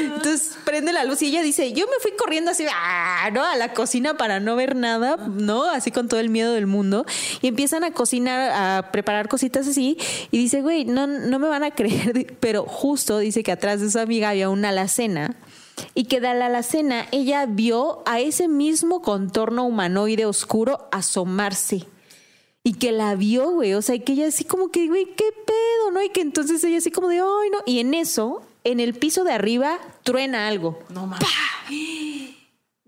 Entonces prende la luz y ella dice, yo me fui corriendo así, ¡ah! ¿no? A la cocina para no ver nada, ¿no? Así con todo el miedo del mundo. Y empiezan a cocinar, a preparar cositas así. Y dice, güey, no, no me van a creer, <laughs> pero justo dice que atrás de su amiga había una alacena. Y que de la alacena ella vio a ese mismo contorno humanoide oscuro asomarse. Y que la vio, güey. O sea, y que ella así como que, güey, ¿qué pedo? ¿No? Y que entonces ella así como de, ay, no. Y en eso, en el piso de arriba, truena algo. No mames. <gasps>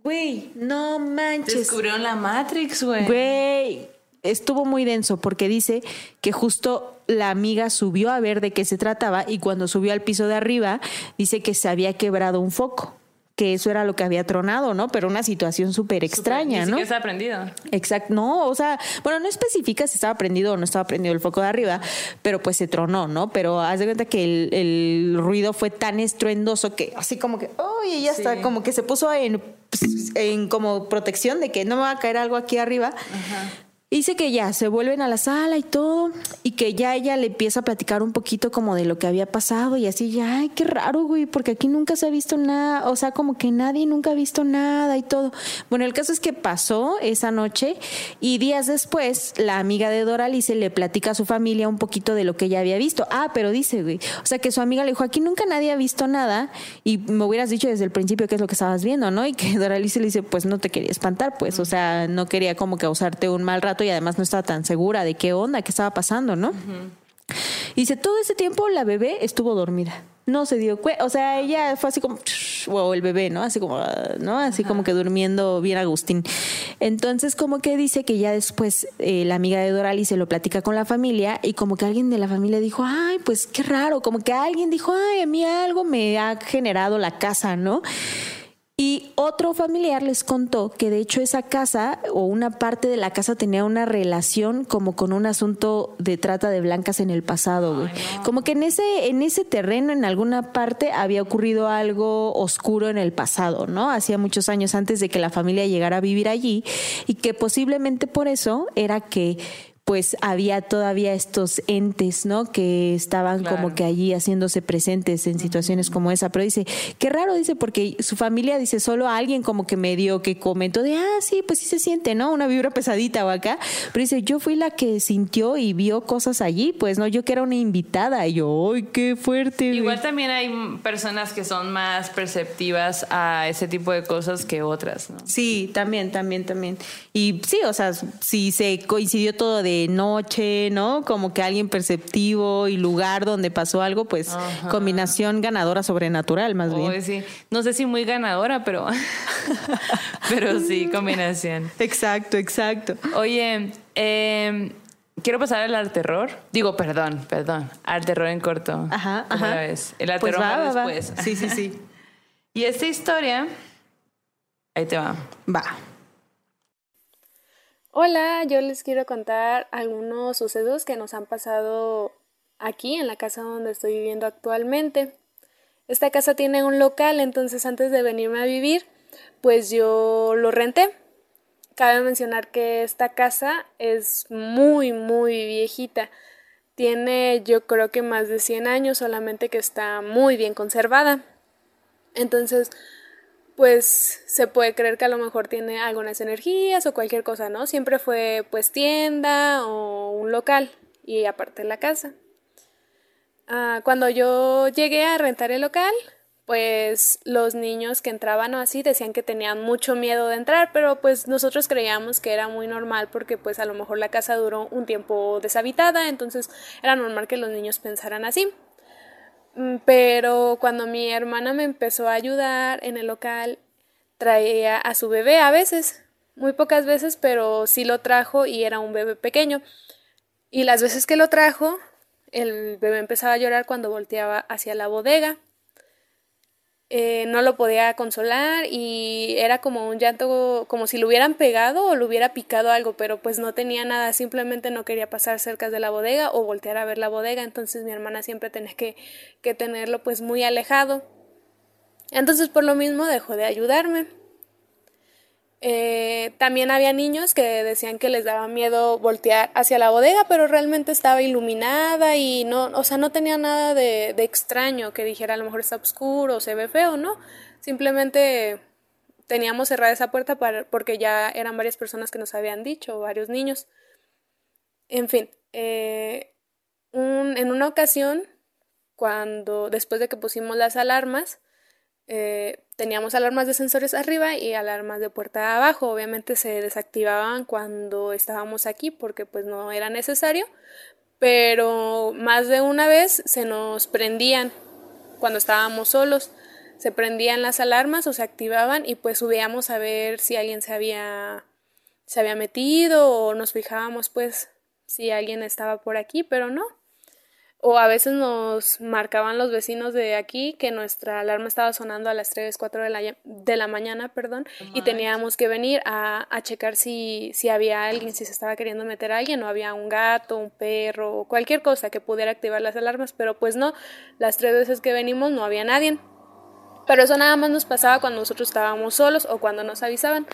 Güey, no manches. Descubrieron la Matrix, güey. Güey, estuvo muy denso porque dice que justo la amiga subió a ver de qué se trataba y cuando subió al piso de arriba dice que se había quebrado un foco, que eso era lo que había tronado, ¿no? Pero una situación súper extraña, Ni ¿no? está aprendido. Exacto, no, o sea, bueno, no especifica si estaba prendido o no estaba prendido el foco de arriba, pero pues se tronó, ¿no? Pero haz de cuenta que el, el ruido fue tan estruendoso que así como que, uy, ella Sí. está como que se puso en, en como protección de que no me va a caer algo aquí arriba. Dice que ya se vuelven a la sala y todo, y que ya ella le empieza a platicar un poquito como de lo que había pasado y así, ya, ay, qué raro, güey, porque aquí nunca se ha visto nada, o sea, como que nadie nunca ha visto nada y todo. Bueno, el caso es que pasó esa noche y días después la amiga de Doralice le platica a su familia un poquito de lo que ella había visto. Ah, pero dice, güey, o sea, que su amiga le dijo, aquí nunca nadie ha visto nada y me hubieras dicho desde el principio qué es lo que estabas viendo, ¿no? Y que <laughs> Doralice le dice, pues no te quería espantar, pues, o sea, no quería como causarte un mal rato y además no estaba tan segura de qué onda, qué estaba pasando, ¿no? Dice, todo ese tiempo la bebé estuvo dormida. No se dio cuenta. O sea, ella fue así como, o el bebé, ¿no? Así como, ¿no? Así como que durmiendo bien Agustín. Entonces, como que dice que ya después eh, la amiga de Dorali se lo platica con la familia y como que alguien de la familia dijo, ay, pues qué raro. Como que alguien dijo, ay, a mí algo me ha generado la casa, ¿no? Y otro familiar les contó que de hecho esa casa o una parte de la casa tenía una relación como con un asunto de trata de blancas en el pasado, güey. Como que en ese en ese terreno en alguna parte había ocurrido algo oscuro en el pasado, ¿no? Hacía muchos años antes de que la familia llegara a vivir allí y que posiblemente por eso era que pues había todavía estos entes, ¿no? Que estaban Claro. como que allí haciéndose presentes en situaciones como esa. Pero dice, qué raro, dice, porque su familia dice solo a alguien como que medio que comentó de, ah, sí, pues sí se siente, ¿no? Una vibra pesadita o acá. Pero dice, yo fui la que sintió y vio cosas allí, pues no, yo que era una invitada. Y yo, ¡ay, qué fuerte! güey". Igual también hay personas que son más perceptivas a ese tipo de cosas que otras, ¿no? Sí, también, también, también. Y sí, o sea, si se coincidió todo de noche, ¿no? Como que alguien perceptivo y lugar donde pasó algo, pues Ajá. combinación ganadora sobrenatural, más bien. Sí. No sé si muy ganadora, pero, <laughs> pero sí, combinación. Exacto, exacto. Oye, eh, quiero pasar al terror. Digo, perdón, perdón, al terror en corto. Ajá, ¿Cómo ajá. la ves? El Pues terror va, va. después. Sí, sí, sí. <laughs> Y esta historia, ahí te va. Va. Hola, yo les quiero contar algunos sucesos que nos han pasado aquí en la casa donde estoy viviendo actualmente. Esta casa tiene un local, entonces antes de venirme a vivir, pues yo lo renté. Cabe mencionar que esta casa es muy, muy viejita. Tiene yo creo que más de 100 años, solamente que está muy bien conservada. Entonces, pues se puede creer que a lo mejor tiene algunas energías o cualquier cosa, ¿no? Siempre fue pues tienda o un local y aparte la casa. Ah, cuando yo llegué a rentar el local, pues los niños que entraban o así decían que tenían mucho miedo de entrar, pero pues nosotros creíamos que era muy normal porque pues a lo mejor la casa duró un tiempo deshabitada, entonces era normal que los niños pensaran así. Mm, Pero cuando mi hermana me empezó a ayudar en el local, traía a su bebé a veces, muy pocas veces, pero sí lo trajo y era un bebé pequeño. Y las veces que lo trajo, el bebé empezaba a llorar cuando volteaba hacia la bodega. Eh, no lo podía consolar y era como un llanto, como si lo hubieran pegado o lo hubiera picado algo, pero pues no tenía nada, simplemente no quería pasar cerca de la bodega o voltear a ver la bodega, entonces mi hermana siempre tenía que, que tenerlo pues muy alejado. Entonces por lo mismo dejó de ayudarme. Eh, también había niños que decían que les daba miedo voltear hacia la bodega, pero realmente estaba iluminada y no, o sea, no tenía nada de, extraño que dijera a lo mejor está oscuro se ve feo, ¿no? Simplemente teníamos cerrada esa puerta para, porque ya eran varias personas que nos habían dicho, varios niños. En fin, eh, en una ocasión, cuando después de que pusimos las alarmas, eh, teníamos alarmas de sensores arriba y alarmas de puerta abajo. Obviamente se desactivaban cuando estábamos aquí porque pues no era necesario, pero más de una vez se nos prendían cuando estábamos solos. Se prendían las alarmas o se activaban y pues subíamos a ver si alguien se había se había metido o nos fijábamos pues si alguien estaba por aquí, pero no. O a veces nos marcaban los vecinos de aquí que nuestra alarma estaba sonando a las 3, 4 de la, de la mañana, perdón, y teníamos que venir a, a checar si, si había alguien, si se estaba queriendo meter a alguien, o había un gato, un perro, o cualquier cosa que pudiera activar las alarmas, pero pues no, las tres veces que venimos no había nadie. Pero eso nada más nos pasaba cuando nosotros estábamos solos o cuando nos avisaban.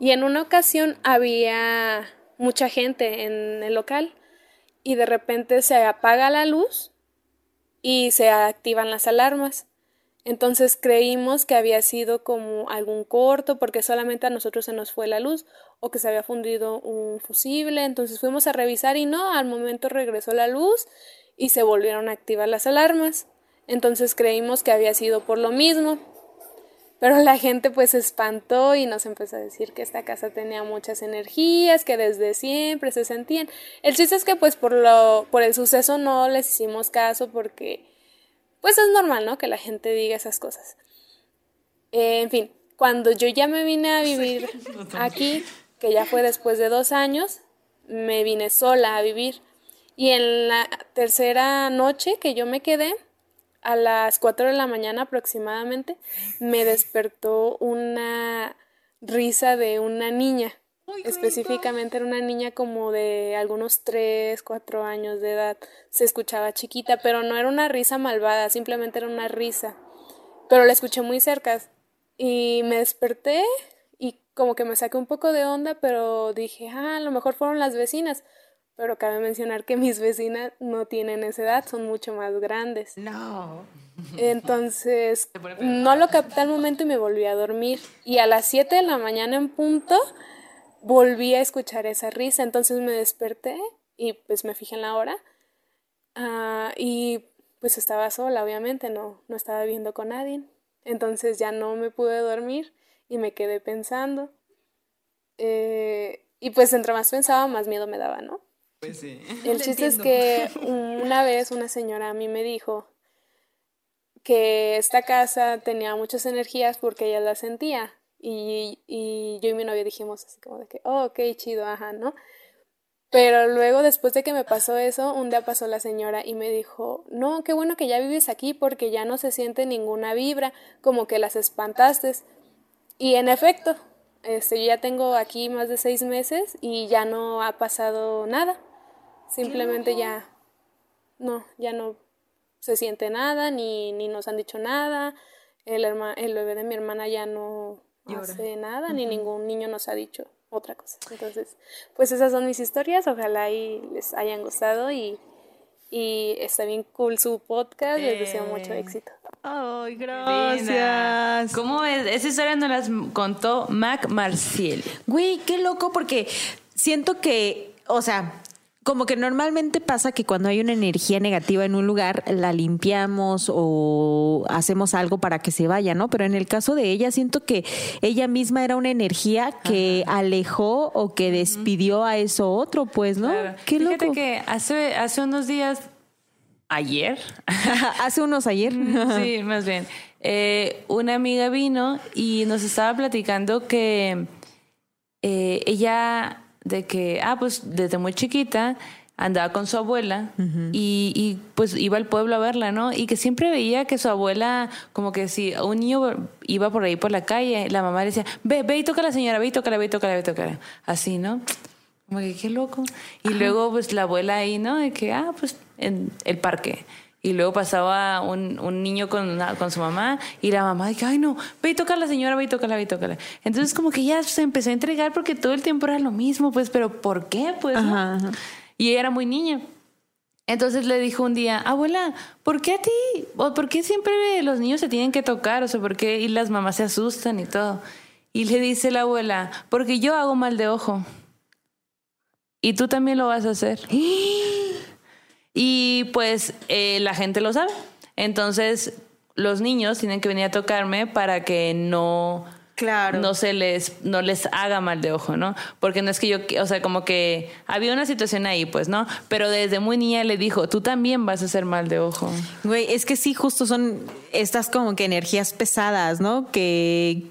Y en una ocasión había mucha gente en el local y de repente se apaga la luz y se activan las alarmas. Entonces creímos que había sido como algún corto porque solamente a nosotros se nos fue la luz o que se había fundido un fusible. Entonces fuimos a revisar y no, al momento regresó la luz y se volvieron a activar las alarmas. Entonces creímos que había sido por lo mismo. Pero la gente pues se espantó y nos empezó a decir que esta casa tenía muchas energías, que desde siempre se sentían. El chiste es que pues por lo por el suceso no les hicimos caso porque pues es normal, ¿no? Que la gente diga esas cosas. Eh, en fin, cuando yo ya me vine a vivir <laughs> aquí, que ya fue después de dos años, me vine sola a vivir. Y en la tercera noche que yo me quedé, a las 4 de la mañana aproximadamente, me despertó una risa de una niña. Específicamente era una niña como de algunos 3, 4 años de edad. Se escuchaba chiquita, pero no era una risa malvada, simplemente era una risa. Pero la escuché muy cerca y me desperté y como que me saqué un poco de onda, pero dije, ah, a lo mejor fueron las vecinas. Pero cabe mencionar que mis vecinas no tienen esa edad, son mucho más grandes. No. Entonces, <laughs> no lo capté al momento y me volví a dormir. Y a las 7 de la mañana en punto, volví a escuchar esa risa. Entonces me desperté y pues me fijé en la hora. Ah, y pues estaba sola, obviamente, no, no estaba viviendo con nadie. Entonces ya no me pude dormir y me quedé pensando. Eh, y pues entre más pensaba, más miedo me daba, ¿no? Pues sí. <laughs> El chiste es que <laughs> una vez una señora a mí me dijo que esta casa tenía muchas energías porque ella las sentía. Y, y yo y mi novio dijimos así como de que, oh, ok, chido, ajá, ¿no? Pero luego, después de que me pasó eso, un día pasó la señora y me dijo, no, qué bueno que ya vives aquí porque ya no se siente ninguna vibra, como que las espantaste. Y en efecto, este, yo ya tengo aquí más de seis meses y ya no ha pasado nada. Simplemente ya, no, ya no se siente nada, ni, ni nos han dicho nada. El, el bebé de mi hermana ya no hace nada, ni ningún niño nos ha dicho otra cosa. Entonces, pues esas son mis historias. Ojalá y les hayan gustado y, y está bien cool su podcast. Les deseo mucho Eh. éxito. Ay, gracias. ¿Cómo es? Esa historia nos las contó Mac Marciel. Güey, qué loco porque siento que, o sea, como que normalmente pasa que cuando hay una energía negativa en un lugar, la limpiamos o hacemos algo para que se vaya, ¿no? Pero en el caso de ella, siento que ella misma era una energía que alejó o que despidió a eso otro, pues, ¿no? Claro. Qué Fíjate loco. que hace, hace unos días, ayer, <laughs> Hace unos ayer. sí, más bien, eh, una amiga vino y nos estaba platicando que eh, ella, de que, ah, pues desde muy chiquita andaba con su abuela y, y, pues iba al pueblo a verla, ¿no? Y que siempre veía que su abuela, como que si un niño iba por ahí por la calle, la mamá le decía, ve, ve y toca a la señora, ve y tócala, ve y tócala, ve y tócala. Así, ¿no? Como que qué loco. Y luego, pues la abuela ahí, ¿no? De que, ah, pues en el parque. Y luego pasaba un, un niño con, una- con su mamá y la mamá dije, ay no, ve y toca a la señora, ve y tócala, ve y tócala. Entonces como que ya se empezó a entregar porque todo el tiempo era lo mismo, pues, pero ¿por qué? Pues, ¿no? Ajá, ajá. Y ella era muy niña. Entonces le dijo un día, abuela, ¿por qué a ti? ¿O por qué siempre los niños se tienen que tocar? O sea, ¿por qué? Y las mamás se asustan y todo. Y le dice la abuela, porque yo hago mal de ojo. Y tú también lo vas a hacer. <gasps> <gasps> Y pues eh, la gente lo sabe. Entonces los niños tienen que venir a tocarme para que no Claro. no se les no les haga mal de ojo, ¿no? Porque no es que yo, o sea, como que había una situación ahí, pues, ¿no? Pero desde muy niña le dijo, tú también vas a hacer mal de ojo. Güey, es que sí, justo son estas como que energías pesadas, ¿no? Que,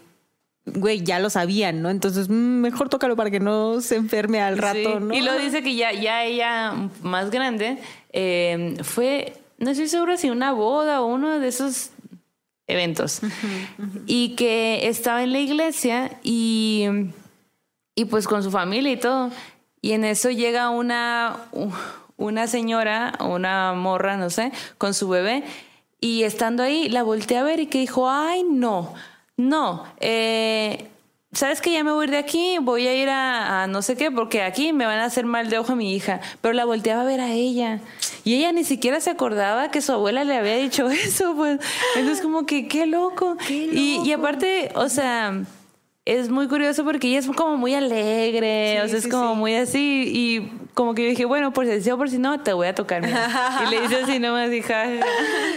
güey, ya lo sabían, ¿no? Entonces, mm, mejor tócalo para que no se enferme al rato, Sí. ¿no? Y lo dice que ya, ya ella más grande eh, fue, no estoy segura si una boda o uno de esos eventos. Y que estaba en la iglesia y, y pues con su familia y todo. Y en eso llega una, una señora una morra, no sé, con su bebé. Y estando ahí, la volteé a ver y que dijo, ay, no, no, eh, ¿sabes que ya me voy a ir de aquí? Voy a ir a, a no sé qué, porque aquí me van a hacer mal de ojo a mi hija. Pero la volteaba a ver a ella. Y ella ni siquiera se acordaba que su abuela le había dicho <laughs> eso, pues. Entonces, como que, qué loco. Y, y aparte, o sea, es muy curioso porque ella es como muy alegre, o sea, es como muy así. Y como que yo dije, bueno, por si sí o por si no, te voy a tocar. mira. y le hice así nomás, hija.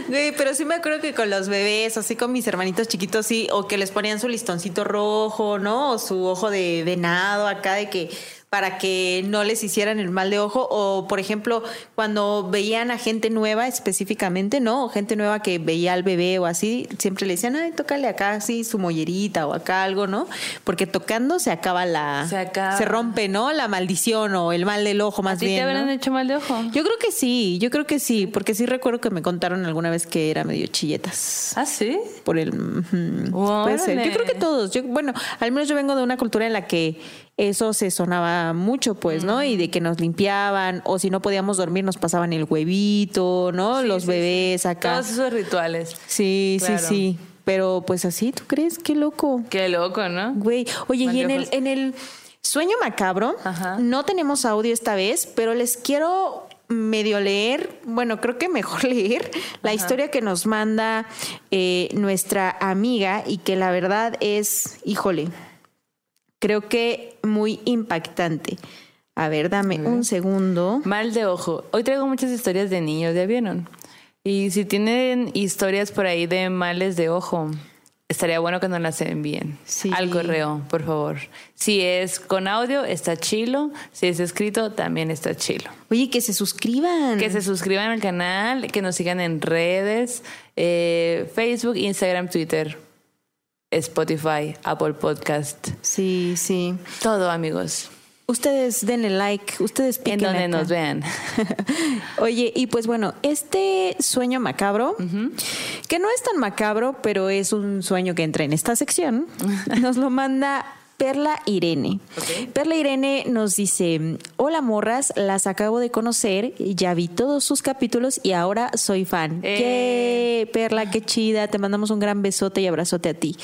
Güey, <laughs> pero sí me acuerdo que con los bebés, así con mis hermanitos chiquitos, sí, o que les ponían su listoncito rojo, ¿no? O su ojo de venado acá, de que para que no les hicieran el mal de ojo, o por ejemplo, cuando veían a gente nueva específicamente, ¿no? O gente nueva que veía al bebé o así, siempre le decían, ay, tócale acá, así, su mollerita o acá algo, ¿no? Porque tocando se acaba la... Se acaba. Se rompe, ¿no? La maldición o el mal del ojo, ¿A más ti te bien. habrán ¿no? hecho mal de ojo? Yo creo que sí, yo creo que sí, porque sí recuerdo que me contaron alguna vez que era medio chilletas. ¿Ah, sí? Por el. puede ser. Yo creo que todos. Yo, bueno, al menos yo vengo de una cultura en la que eso se sonaba mucho, pues, ¿no? Y de que nos limpiaban, o si no podíamos dormir, nos pasaban el huevito, ¿no? Sí, Los sí, bebés acá. Todos esos rituales. Sí, Claro. sí, sí. Pero pues así, ¿tú crees? Qué loco. Qué loco, ¿no? Güey, oye, y en el, en el sueño macabro, Ajá. no tenemos audio esta vez, pero les quiero medio leer, bueno, creo que mejor <laughs> leer la historia que nos manda eh, nuestra amiga y que la verdad es, híjole, creo que muy impactante. A ver, dame un segundo. Mal de ojo. Hoy traigo muchas historias de niños, ¿ya vieron? Y si tienen historias por ahí de males de ojo, estaría bueno que nos las envíen Sí. al correo, por favor. Si es con audio, está chilo. Si es escrito, también está chilo. Oye, que se suscriban. Que se suscriban al canal, que nos sigan en redes, eh, Facebook, Instagram, Twitter, Spotify, Apple Podcast. Sí, sí. Todo, amigos. Ustedes denle like, ustedes En piquen donde acá. nos vean. <laughs> Oye, y pues bueno, este sueño macabro, que no es tan macabro, pero es un sueño que entra en esta sección, <laughs> nos lo manda Perla Irene. Perla Irene nos dice, hola morras, las acabo de conocer, ya vi todos sus capítulos y ahora soy fan. Eh. ¡Yay! Perla, qué chida, te mandamos un gran besote y abrazote a ti.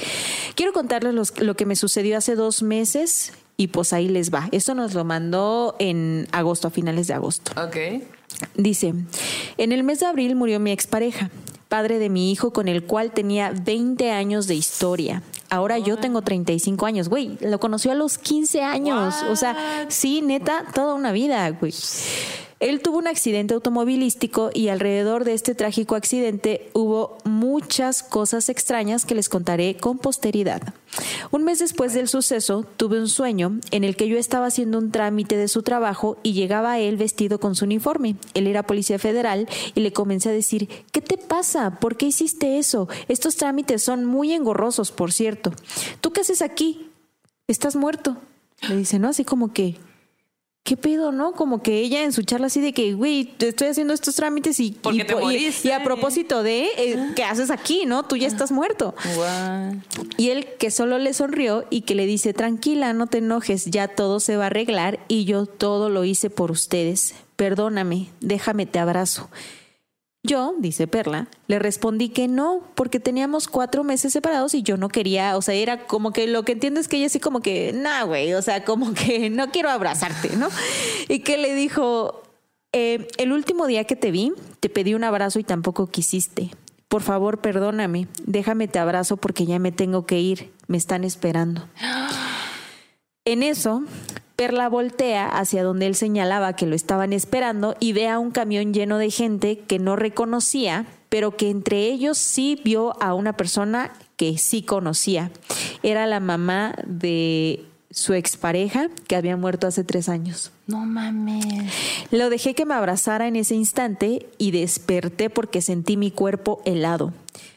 Quiero contarles los- lo que me sucedió hace dos meses y pues ahí les va. Esto nos lo mandó en agosto, a finales de agosto. Ok. Dice, en el mes de abril murió mi expareja, padre de mi hijo con el cual tenía 20 años de historia. Ahora yo tengo 35 años, güey, lo conoció a los 15 años. O sea, sí, neta, toda una vida, güey. Él tuvo un accidente automovilístico y alrededor de este trágico accidente hubo muchas cosas extrañas que les contaré con posteridad. Un mes después del suceso, tuve un sueño en el que yo estaba haciendo un trámite de su trabajo y llegaba a él vestido con su uniforme. Él era policía federal y le comencé a decir, ¿qué te pasa? ¿Por qué hiciste eso? Estos trámites son muy engorrosos, por cierto. ¿Tú qué haces aquí? Estás muerto. Le dice, ¿no? Así como que, ¿qué pedo, no? Como que ella en su charla así de que, güey, te estoy haciendo estos trámites y, y, te y- y a propósito de, eh, ¿qué haces aquí, no? Tú ya estás muerto. Y él que solo le sonrió y que le dice, tranquila, no te enojes, ya todo se va a arreglar y yo todo lo hice por ustedes. Perdóname, déjame te abrazo. Yo, dice Perla, le respondí que no, porque teníamos cuatro meses separados y yo no quería, o sea, era como que lo que entiendo es que ella así como que, nah, güey, o sea, como que <laughs> no quiero abrazarte, ¿no? Y que le dijo, eh, el último día que te vi, te pedí un abrazo y tampoco quisiste. Por favor, perdóname, déjame te abrazo porque ya me tengo que ir, me están esperando. En eso, Perla voltea hacia donde él señalaba que lo estaban esperando y ve a un camión lleno de gente que no reconocía, pero que entre ellos sí vio a una persona que sí conocía. Era la mamá de su expareja que había muerto hace tres años. No mames. Lo dejé que me abrazara en ese instante y desperté porque sentí mi cuerpo helado.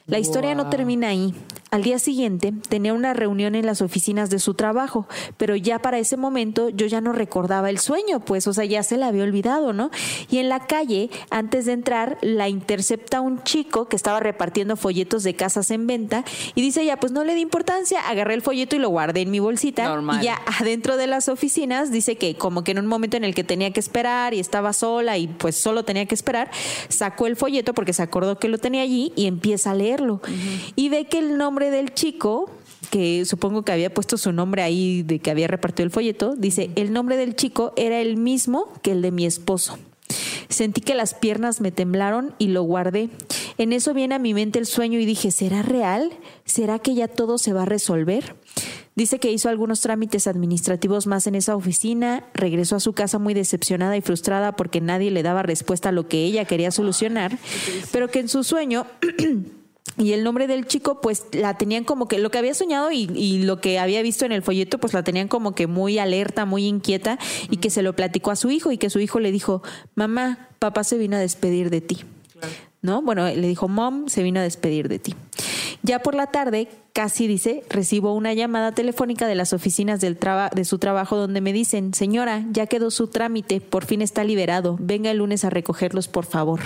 La historia no termina ahí. Al día siguiente tenía una reunión en las oficinas de su trabajo, pero ya para ese momento yo ya no recordaba el sueño, pues, o sea, ya se la había olvidado, ¿no? Y en la calle, antes de entrar, la intercepta un chico que estaba repartiendo folletos de casas en venta y dice ya, pues no le di importancia, agarré el folleto y lo guardé en mi bolsita Normal. y ya adentro de las oficinas dice que como que en un momento en el que tenía que esperar y estaba sola y pues solo tenía que esperar, sacó el folleto porque se acordó que lo tenía allí y empieza a leerlo. Y ve que el nombre del chico, que supongo que había puesto su nombre ahí de que había repartido el folleto, dice, el nombre del chico era el mismo que el de mi esposo. Sentí que las piernas me temblaron y lo guardé. En eso viene a mi mente el sueño y dije, ¿será real? ¿Será que ya todo se va a resolver? Dice que hizo algunos trámites administrativos más en esa oficina, regresó a su casa muy decepcionada y frustrada porque nadie le daba respuesta a lo que ella quería solucionar, pero que en su sueño <clears throat> y el nombre del chico, pues la tenían como que lo que había soñado y, y lo que había visto en el folleto, pues la tenían como que muy alerta, muy inquieta y que se lo platicó a su hijo y que su hijo le dijo, mamá, papá se vino a despedir de ti. ¿No? Bueno, le dijo, mom, se vino a despedir de ti. Ya por la tarde, casi dice, recibo una llamada telefónica de las oficinas del traba- de su trabajo donde me dicen, señora, ya quedó su trámite, por fin está liberado, venga el lunes a recogerlos, por favor.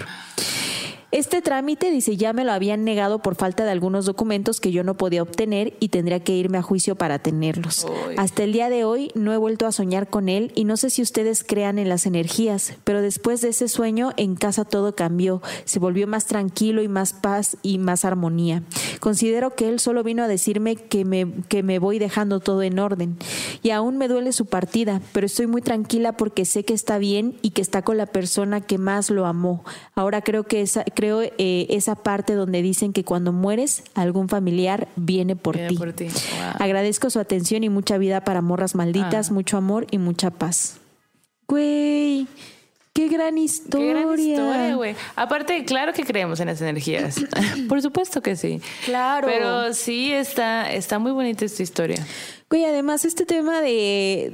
Este trámite, dice, ya me lo habían negado por falta de algunos documentos que yo no podía obtener y tendría que irme a juicio para tenerlos. Hasta el día de hoy no he vuelto a soñar con él y no sé si ustedes crean en las energías, pero después de ese sueño en casa todo cambió, se volvió más tranquilo y más paz y más armonía. Considero que él solo vino a decirme que me, que me voy dejando todo en orden y aún me duele su partida, pero estoy muy tranquila porque sé que está bien y que está con la persona que más lo amó. Ahora creo que esa, creo eh, esa parte donde dicen que cuando mueres algún familiar viene por Viene ti. por ti. Wow. Agradezco su atención y mucha vida para morras malditas, Ah. mucho amor y mucha paz. Güey, qué gran Qué historia. gran historia, güey. Aparte, claro que creemos en las energías. <clears throat> Por supuesto que sí. Claro. Pero sí está, está muy bonita esta historia. Güey, además este tema de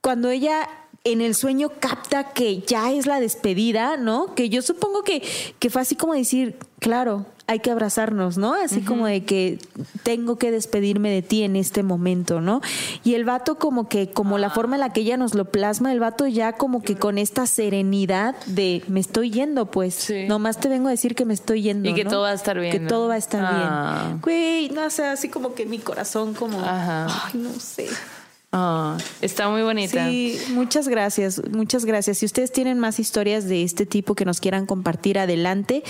cuando ella en el sueño capta que ya es la despedida, ¿no? Que yo supongo que, que fue así como decir, claro, hay que abrazarnos, ¿no? Así como de que tengo que despedirme de ti en este momento, ¿no? Y el vato como que, como la forma en la que ella nos lo plasma, el vato ya como que con esta serenidad de me estoy yendo, pues. Sí. Nomás te vengo a decir que me estoy yendo. Y que ¿no? todo va a estar bien, Que ¿no? todo va a estar Ah. bien. Güey, no sé, así como que mi corazón como... Ajá. Ay, no sé. Ah, está muy bonita. Sí, muchas gracias, muchas gracias. Si ustedes tienen más historias de este tipo que nos quieran compartir adelante,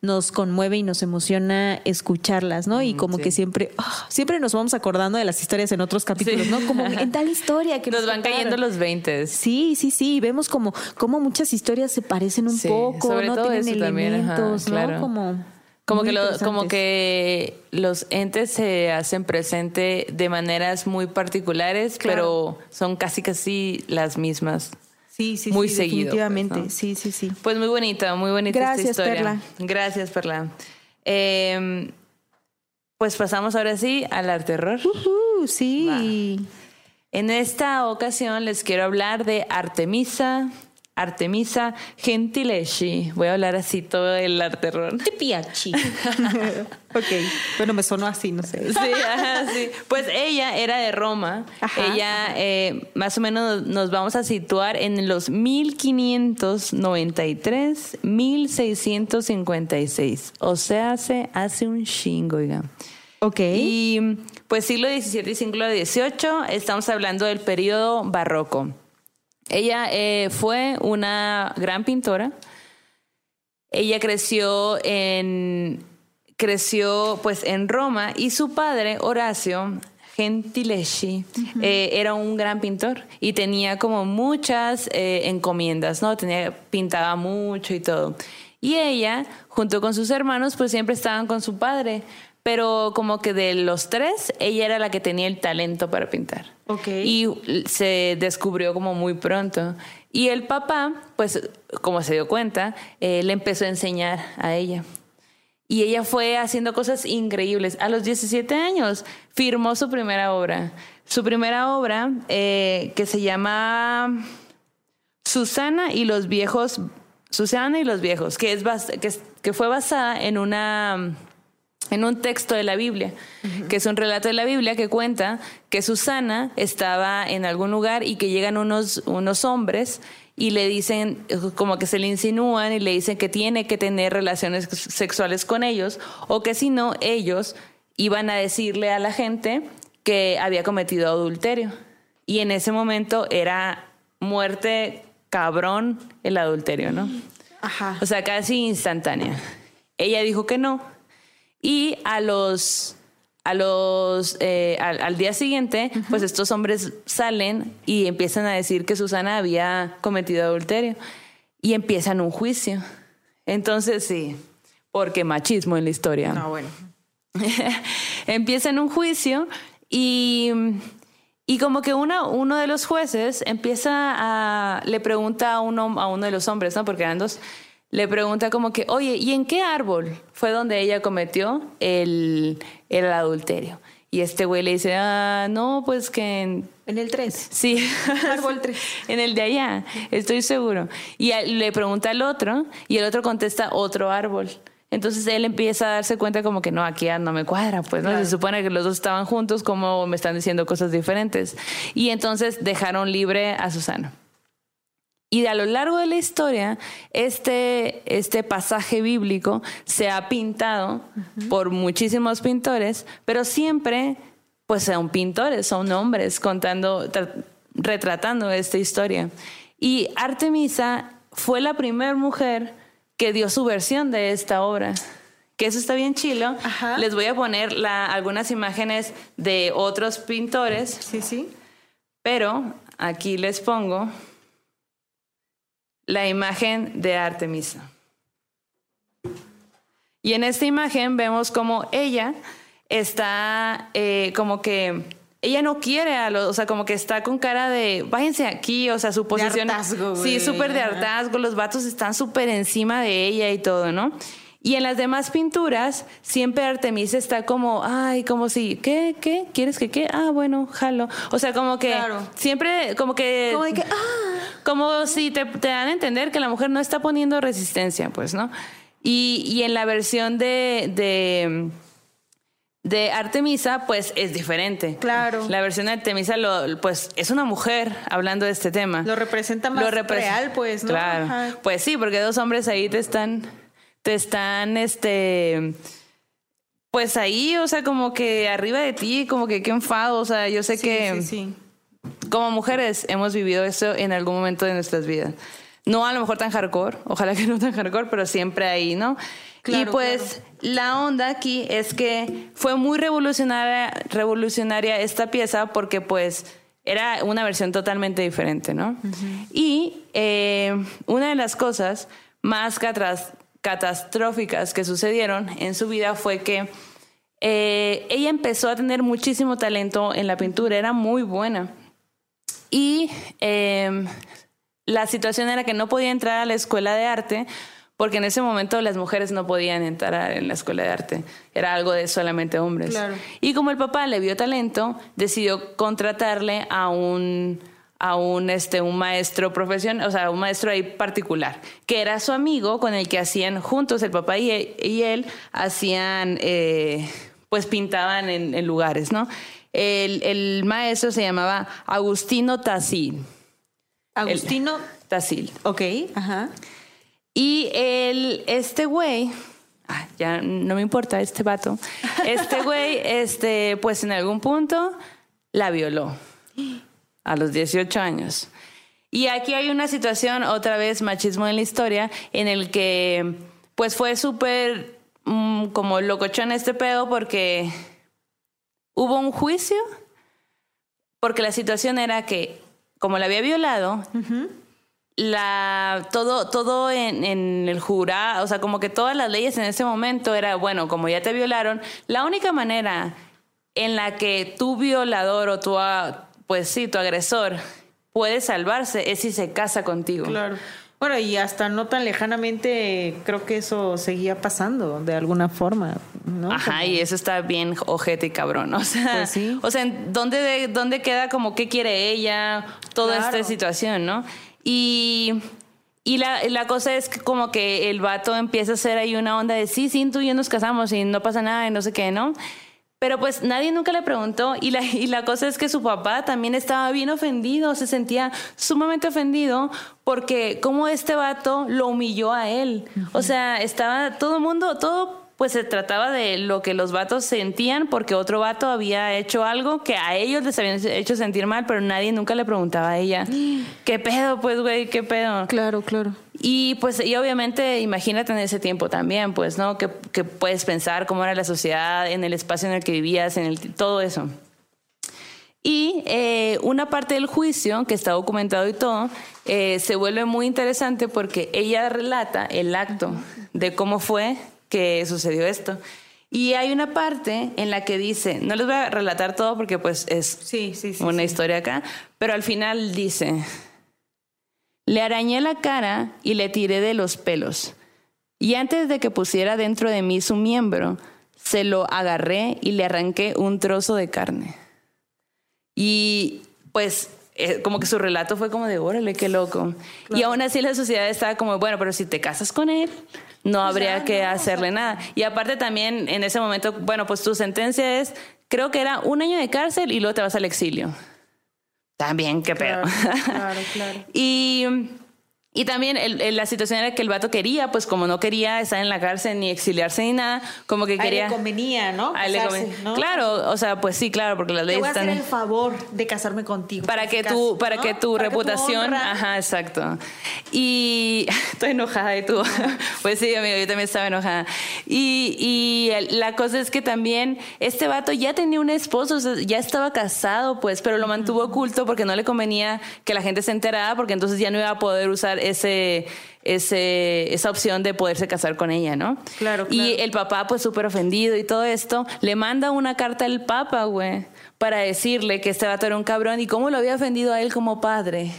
nos conmueve y nos emociona escucharlas, ¿no? Y como sí. que siempre, ah, siempre nos vamos acordando de las historias en otros capítulos, Sí. ¿no? Como en tal historia que <laughs> Nos van contaron. cayendo los 20. Sí, sí, sí. Vemos como, como muchas historias se parecen un Sí, poco, sobre ¿no? todo Tienen eso también, ajá, elementos, ¿no? claro. Como, Como muy que, lo- como interesantes. que los entes se hacen presente de maneras muy particulares, Claro. pero son casi casi las mismas. Sí, sí, muy sí, seguido, pues, definitivamente. ¿no? Sí, sí, sí. Pues muy bonita, muy bonita Gracias, esta historia. Perla. Gracias, Perla. Eh, pues pasamos ahora sí al arte terror. Uh, sí. En esta ocasión les quiero hablar de Artemisa, Artemisa Gentileschi. Voy a hablar así todo el arte terror. Te piachi. <laughs> ok. Bueno, me sonó así, no sé. Sí, ajá, sí. Pues ella era de Roma. Ajá. ella, eh, más o menos, nos vamos a situar en los 1593, 1656. O sea, hace, hace un chingo, oiga. Ok. Y pues siglo XVII y siglo XVIII, estamos hablando del periodo barroco. Ella eh, fue una gran pintora. Ella creció en creció pues en Roma y su padre Horacio Gentileschi eh, era un gran pintor y tenía como muchas eh, encomiendas, ¿no? Tenía pintaba mucho y todo. Y ella, junto con sus hermanos, pues siempre estaban con su padre, pero como que de los tres, ella era la que tenía el talento para pintar. Ok. Y se descubrió como muy pronto. Y el papá, pues como se dio cuenta, eh, le empezó a enseñar a ella. Y ella fue haciendo cosas increíbles. A los 17 años firmó su primera obra. Su primera obra, eh, que se llama Susana y los viejos, Susana y los viejos, que, es que, que fue basada en una en un texto de la Biblia, que es un relato de la Biblia que cuenta que Susana estaba en algún lugar y que llegan unos, unos hombres y le dicen, como que se le insinúan y le dicen que tiene que tener relaciones sexuales con ellos o que si no, ellos iban a decirle a la gente que había cometido adulterio. Y en ese momento era muerte cabrón el adulterio, ¿no? Ajá. O sea, casi instantánea. Ella dijo que no. Y a los. A los eh, al, al día siguiente, pues estos hombres salen y empiezan a decir que Susana había cometido adulterio. Y empiezan un juicio. Entonces, sí, porque machismo en la historia. No, bueno. <laughs> empieza en un juicio y, y como que uno, uno de los jueces empieza a, le pregunta a uno, a uno de los hombres, ¿no? Porque eran dos, le pregunta como que, oye, ¿y en qué árbol fue donde ella cometió el, el adulterio? Y este güey le dice, ah, no, pues que en, En el 3. Sí. <laughs> Árbol tres. <laughs> en el de allá, estoy seguro. Y le pregunta al otro y el otro contesta otro árbol. Entonces él empieza a darse cuenta como que no, aquí ya no me cuadra, pues no, se supone que los dos estaban juntos, como me están diciendo cosas diferentes. Y entonces dejaron libre a Susana. Y a lo largo de la historia, este, este pasaje bíblico se ha pintado por muchísimos pintores, pero siempre, pues son pintores, son hombres contando, tra- retratando esta historia. Y Artemisa fue la primera mujer que dio su versión de esta obra. Que eso está bien chilo. Ajá. Les voy a poner la- algunas imágenes de otros pintores, Sí, sí. pero aquí les pongo la imagen de Artemisa. Y en esta imagen vemos como ella está eh, como que ella no quiere a los, o sea, como que está con cara de váyanse aquí, o sea, su posición. hartazgo, sí, súper de hartazgo, los vatos están súper encima de ella y todo, ¿no? Y en las demás pinturas, siempre Artemisa está como, ay, como si, ¿qué? ¿Qué? ¿Quieres que qué? Ah, bueno, jalo. O sea, como que Claro. siempre, como que. Como de que, ah, Como si te, te dan a entender que la mujer no está poniendo resistencia, pues, ¿no? Y, y en la versión de, de, de Artemisa, pues es diferente. Claro. La versión de Artemisa, lo, pues es una mujer hablando de este tema. Lo representa más repre- real, pues, ¿no? Claro. Ajá. Pues sí, porque dos hombres ahí te están, te están, este, pues ahí, o sea, como que arriba de ti, como que qué enfado, o sea, yo sé Sí, que sí, sí. como mujeres hemos vivido eso en algún momento de nuestras vidas. No a lo mejor tan hardcore, ojalá que no tan hardcore, pero siempre ahí, ¿no? y Claro, pues la onda aquí es que fue muy revolucionaria, revolucionaria esta pieza porque pues era una versión totalmente diferente, ¿no? Y eh, una de las cosas más catras- catastróficas que sucedieron en su vida fue que eh, ella empezó a tener muchísimo talento en la pintura, era muy buena. Y eh, la situación era que no podía entrar a la escuela de arte porque en ese momento las mujeres no podían entrar en la escuela de arte. Era algo de solamente hombres. Claro. Y como el papá le vio talento, decidió contratarle a un a un este un maestro profesional, o sea, un maestro ahí particular, que era su amigo con el que hacían juntos el papá y, y él hacían eh, pues pintaban en, en lugares, ¿no? El, el maestro se llamaba Agustino Tassil. Agustino, Tassil. ok, ajá. Y el, este güey, ah, ya no me importa este vato, este güey, <laughs> este, pues en algún punto la violó a los 18 años. Y aquí hay una situación, otra vez machismo en la historia, en el que pues fue súper mm, como locochón este pedo porque hubo un juicio, porque la situación era que como la había violado, la todo todo en, en el jurado, o sea, como que todas las leyes en ese momento era, bueno, como ya te violaron, la única manera en la que tu violador o tu, pues sí, tu agresor puede salvarse es si se casa contigo. Claro. Bueno, y hasta no tan lejanamente creo que eso seguía pasando de alguna forma, ¿no? Ajá, Como- y eso está bien ojete y cabrón. <laughs> O sea, Pues sí. o sea ¿en ¿dónde, ¿dónde queda como qué quiere ella? Toda Claro. esta situación, ¿no? Y, y la, la cosa es que como que el vato empieza a hacer ahí una onda de sí, sí, tú y yo nos casamos y no pasa nada y no sé qué, ¿no? Pero pues nadie nunca le preguntó y la, y la cosa es que su papá también estaba bien ofendido, se sentía sumamente ofendido porque como este vato lo humilló a él. O sea, estaba todo el mundo, todo pues se trataba de lo que los vatos sentían porque otro vato había hecho algo que a ellos les habían hecho sentir mal, pero nadie nunca le preguntaba a ella. <gasps> ¿Qué pedo, pues, güey? ¿Qué pedo? Claro, claro. Y pues, y obviamente, imagínate en ese tiempo también, pues, ¿no? Que, que puedes pensar cómo era la sociedad, en el espacio en el que vivías, en el, todo eso. Y eh, una parte del juicio, que está documentado y todo, eh, se vuelve muy interesante porque ella relata el acto de cómo fue que sucedió esto. Y hay una parte en la que dice, no les voy a relatar todo porque pues es Sí, sí, sí. una historia acá, pero al final dice, le arañé la cara y le tiré de los pelos. Y antes de que pusiera dentro de mí su miembro, se lo agarré y le arranqué un trozo de carne. Y pues eh, como que su relato fue como de, órale, qué loco. Y aún así la sociedad estaba como, bueno, pero si te casas con él, no habría que hacerle nada. Y aparte también en ese momento, bueno, pues tu sentencia es, creo que era un año de cárcel y luego te vas al exilio. También, qué pedo. Claro, <laughs> claro, claro. y, y también el- el- la situación era que el vato quería, pues como no quería estar en la cárcel ni exiliarse ni nada, como que A quería... le convenía, ¿no? a le Casarse, conven- ¿no? Claro, o sea, pues sí, claro, porque las Te leyes voy a hacer están... el favor de casarme contigo. Para que tu, para ¿no? que tu Para reputación, ajá, exacto. Y <laughs> estoy enojada y tú, <laughs> pues sí, amigo, yo también estaba enojada. Y, y la cosa es que también este vato ya tenía un esposo, o sea, ya estaba casado, pues, pero lo mantuvo oculto porque no le convenía que la gente se enterara, porque entonces ya no iba a poder usar ese, ese, esa opción de poderse casar con ella, ¿no? Claro, Y claro. el papá, pues súper ofendido y todo esto, le manda una carta al papa, güey, para decirle que este vato era un cabrón y cómo lo había ofendido a él como padre.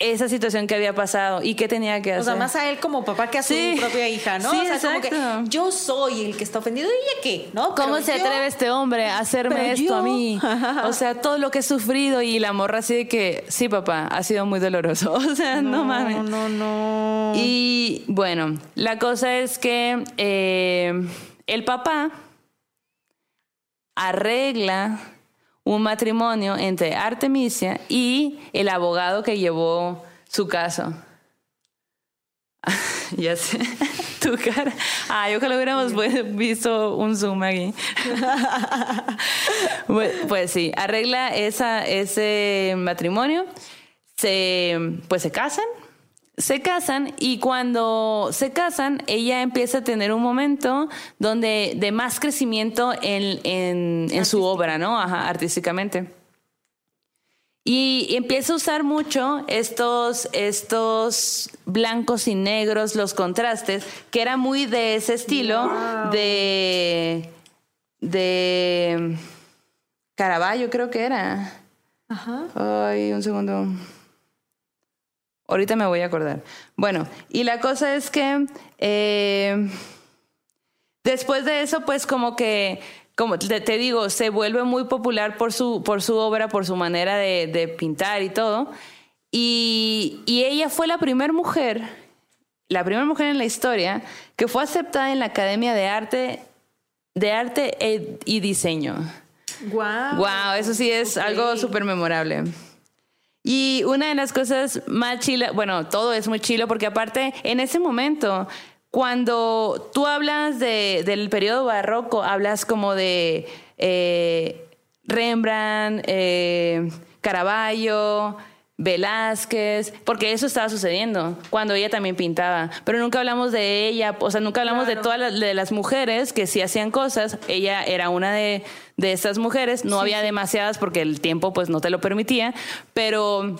Esa situación que había pasado y qué tenía que hacer. O sea, más a él como papá que a su Sí. propia hija, ¿no? Sí, o sea, como que yo soy el que está ofendido. ¿Y ella qué? ¿No? ¿Cómo Pero se yo- atreve este hombre a hacerme Pero esto yo- a mí? <laughs> O sea, todo lo que he sufrido y la morra así de que, sí, papá, ha sido muy doloroso. <laughs> O sea, no, mames. No, no, no. Y bueno, la cosa es que eh, el papá arregla un matrimonio entre Artemisia y el abogado que llevó su caso. <laughs> ya sé, <laughs> tu cara. Ah, yo que lo hubiéramos pues, visto un zoom aquí. <laughs> pues, pues sí, arregla esa, ese matrimonio, se, pues se casan, se casan y cuando se casan, ella empieza a tener un momento donde de más crecimiento en, en, en su obra, ¿no? Ajá, artísticamente. Y empieza a usar mucho estos, estos blancos y negros, los contrastes, que era muy de ese estilo de, de Caravaggio, creo que era. Ajá. Ay, un segundo. Ahorita me voy a acordar. Bueno, y la cosa es que eh, después de eso, pues como que, como te, te digo, se vuelve muy popular por su, por su obra, por su manera de, de pintar y todo. Y, y ella fue la primera mujer, la primera mujer en la historia que fue aceptada en la Academia de Arte, de Arte e- y Diseño. Guau. Wow, eso sí es algo súper memorable. Y una de las cosas más chila, bueno, todo es muy chilo porque aparte en ese momento, cuando tú hablas de, del periodo barroco, hablas como de eh, Rembrandt, eh, Caravaggio, Velázquez, porque eso estaba sucediendo cuando ella también pintaba, pero nunca hablamos de ella, o sea, nunca hablamos de todas las, de las mujeres que sí hacían cosas, ella era una de, de esas mujeres, no había demasiadas porque el tiempo pues no te lo permitía, pero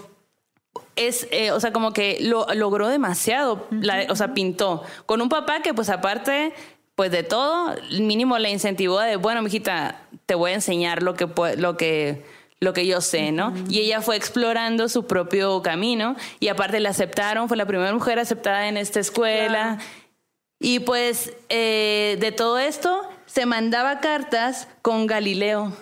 es, eh, o sea, como que lo logró demasiado, la- o sea, pintó con un papá que pues aparte pues de todo, mínimo le incentivó de, bueno, mijita, te voy a enseñar lo que lo que lo que yo sé, ¿no? Y ella fue explorando su propio camino y aparte la aceptaron, fue la primera mujer aceptada en esta escuela. Y pues eh, de todo esto se mandaba cartas con Galileo.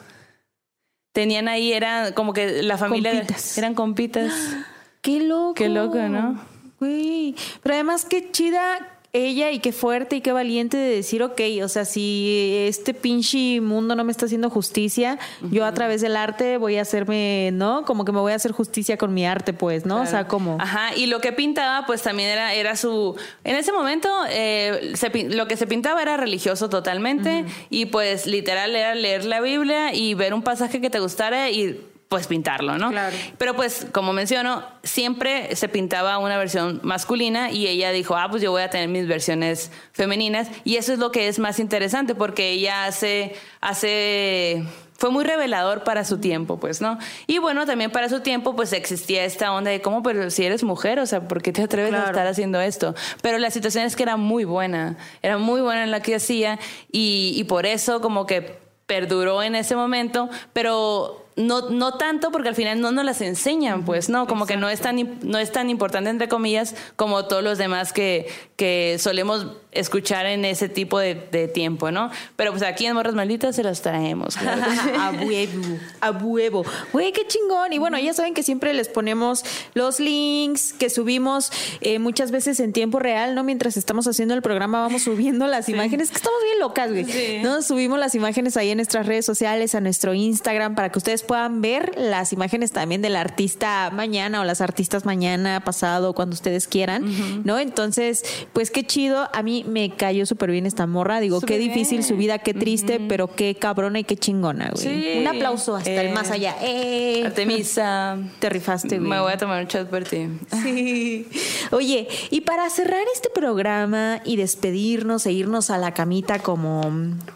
Tenían ahí, era como que la familia Compitas. eran compitas. <gasps> Qué loco. Qué loco, ¿no? Güey. Pero además, qué chida ella y qué fuerte y qué valiente de decir, ok, o sea, si este pinche mundo no me está haciendo justicia, yo a través del arte voy a hacerme, ¿no? Como que me voy a hacer justicia con mi arte, pues, ¿no? O sea, como... Ajá, y lo que pintaba, pues también era, era su. En ese momento, eh, se lo que se pintaba era religioso totalmente, y pues literal era leer la Biblia y ver un pasaje que te gustara y pues pintarlo, ¿no? Claro. Pero pues, como menciono, siempre se pintaba una versión masculina y ella dijo, ah, pues yo voy a tener mis versiones femeninas, y eso es lo que es más interesante, porque ella hace, hace fue muy revelador para su tiempo, pues, ¿no? Y bueno, también para su tiempo, pues existía esta onda de cómo, pero si eres mujer, o sea, ¿por qué te atreves a estar haciendo esto? Pero la situación es que era muy buena, era muy buena en la que hacía y, y por eso como que perduró en ese momento, pero no, no tanto porque al final no nos las enseñan, pues, ¿no? Como que no es, tan, no es tan importante, entre comillas, como todos los demás que, que solemos escuchar en ese tipo de, de tiempo, ¿no? Pero pues aquí en Morras Malditas se los traemos, claro. <laughs> a huevo, a huevo. Güey, qué chingón. Y bueno, ya saben que siempre les ponemos los links que subimos eh, muchas veces en tiempo real, ¿no? Mientras estamos haciendo el programa, vamos subiendo las imágenes, que estamos bien locas, güey. Sí. ¿No? Subimos las imágenes ahí en nuestras redes sociales, a nuestro Instagram, para que ustedes puedan ver las imágenes también del artista mañana o las artistas mañana, pasado, cuando ustedes quieran, ¿no? Entonces, pues qué chido. A mí me cayó súper bien esta morra. Digo, qué difícil bien. su vida, qué triste, pero qué cabrona y qué chingona, güey. Sí. Un aplauso hasta el Eh, más allá. ¡Eh! Artemisa, Te rifaste, güey. me voy a tomar un chat por ti. Sí. Oye, y para cerrar este programa y despedirnos e irnos a la camita como,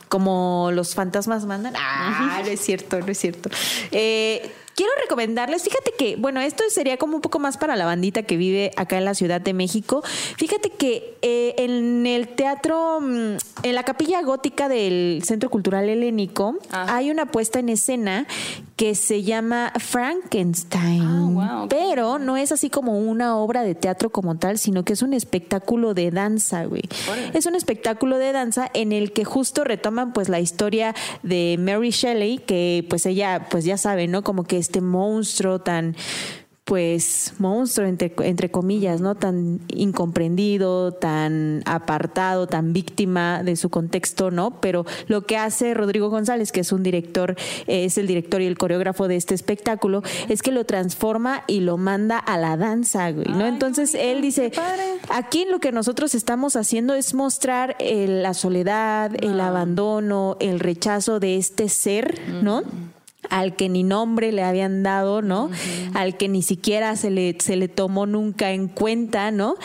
como los fantasmas mandan. Ah, no es cierto, no es cierto. Eh, quiero recomendarles, fíjate que, bueno, esto sería como un poco más para la bandita que vive acá en la Ciudad de México. Fíjate que eh, en el teatro, mm, en la capilla gótica del Centro Cultural Helénico, Ah. hay una puesta en escena que se llama Frankenstein. Ah, wow. Pero no es así como una obra de teatro como tal, sino que es un espectáculo de danza, güey. Es un espectáculo de danza en el que justo retoman pues la historia de Mary Shelley, que pues ella pues ya sabe, ¿no? Como que este monstruo tan pues monstruo entre, entre comillas, ¿no? Tan incomprendido, tan apartado, tan víctima de su contexto, ¿no? Pero lo que hace Rodrigo González, que es un director, eh, es el director y el coreógrafo de este espectáculo, es que lo transforma y lo manda a la danza, güey, ¿no? Ay, Entonces bonito, él dice, aquí lo que nosotros estamos haciendo es mostrar eh, la soledad, el abandono, el rechazo de este ser, ¿no? Al que ni nombre le habían dado, ¿no? Al que ni siquiera se le, se le tomó nunca en cuenta, ¿no?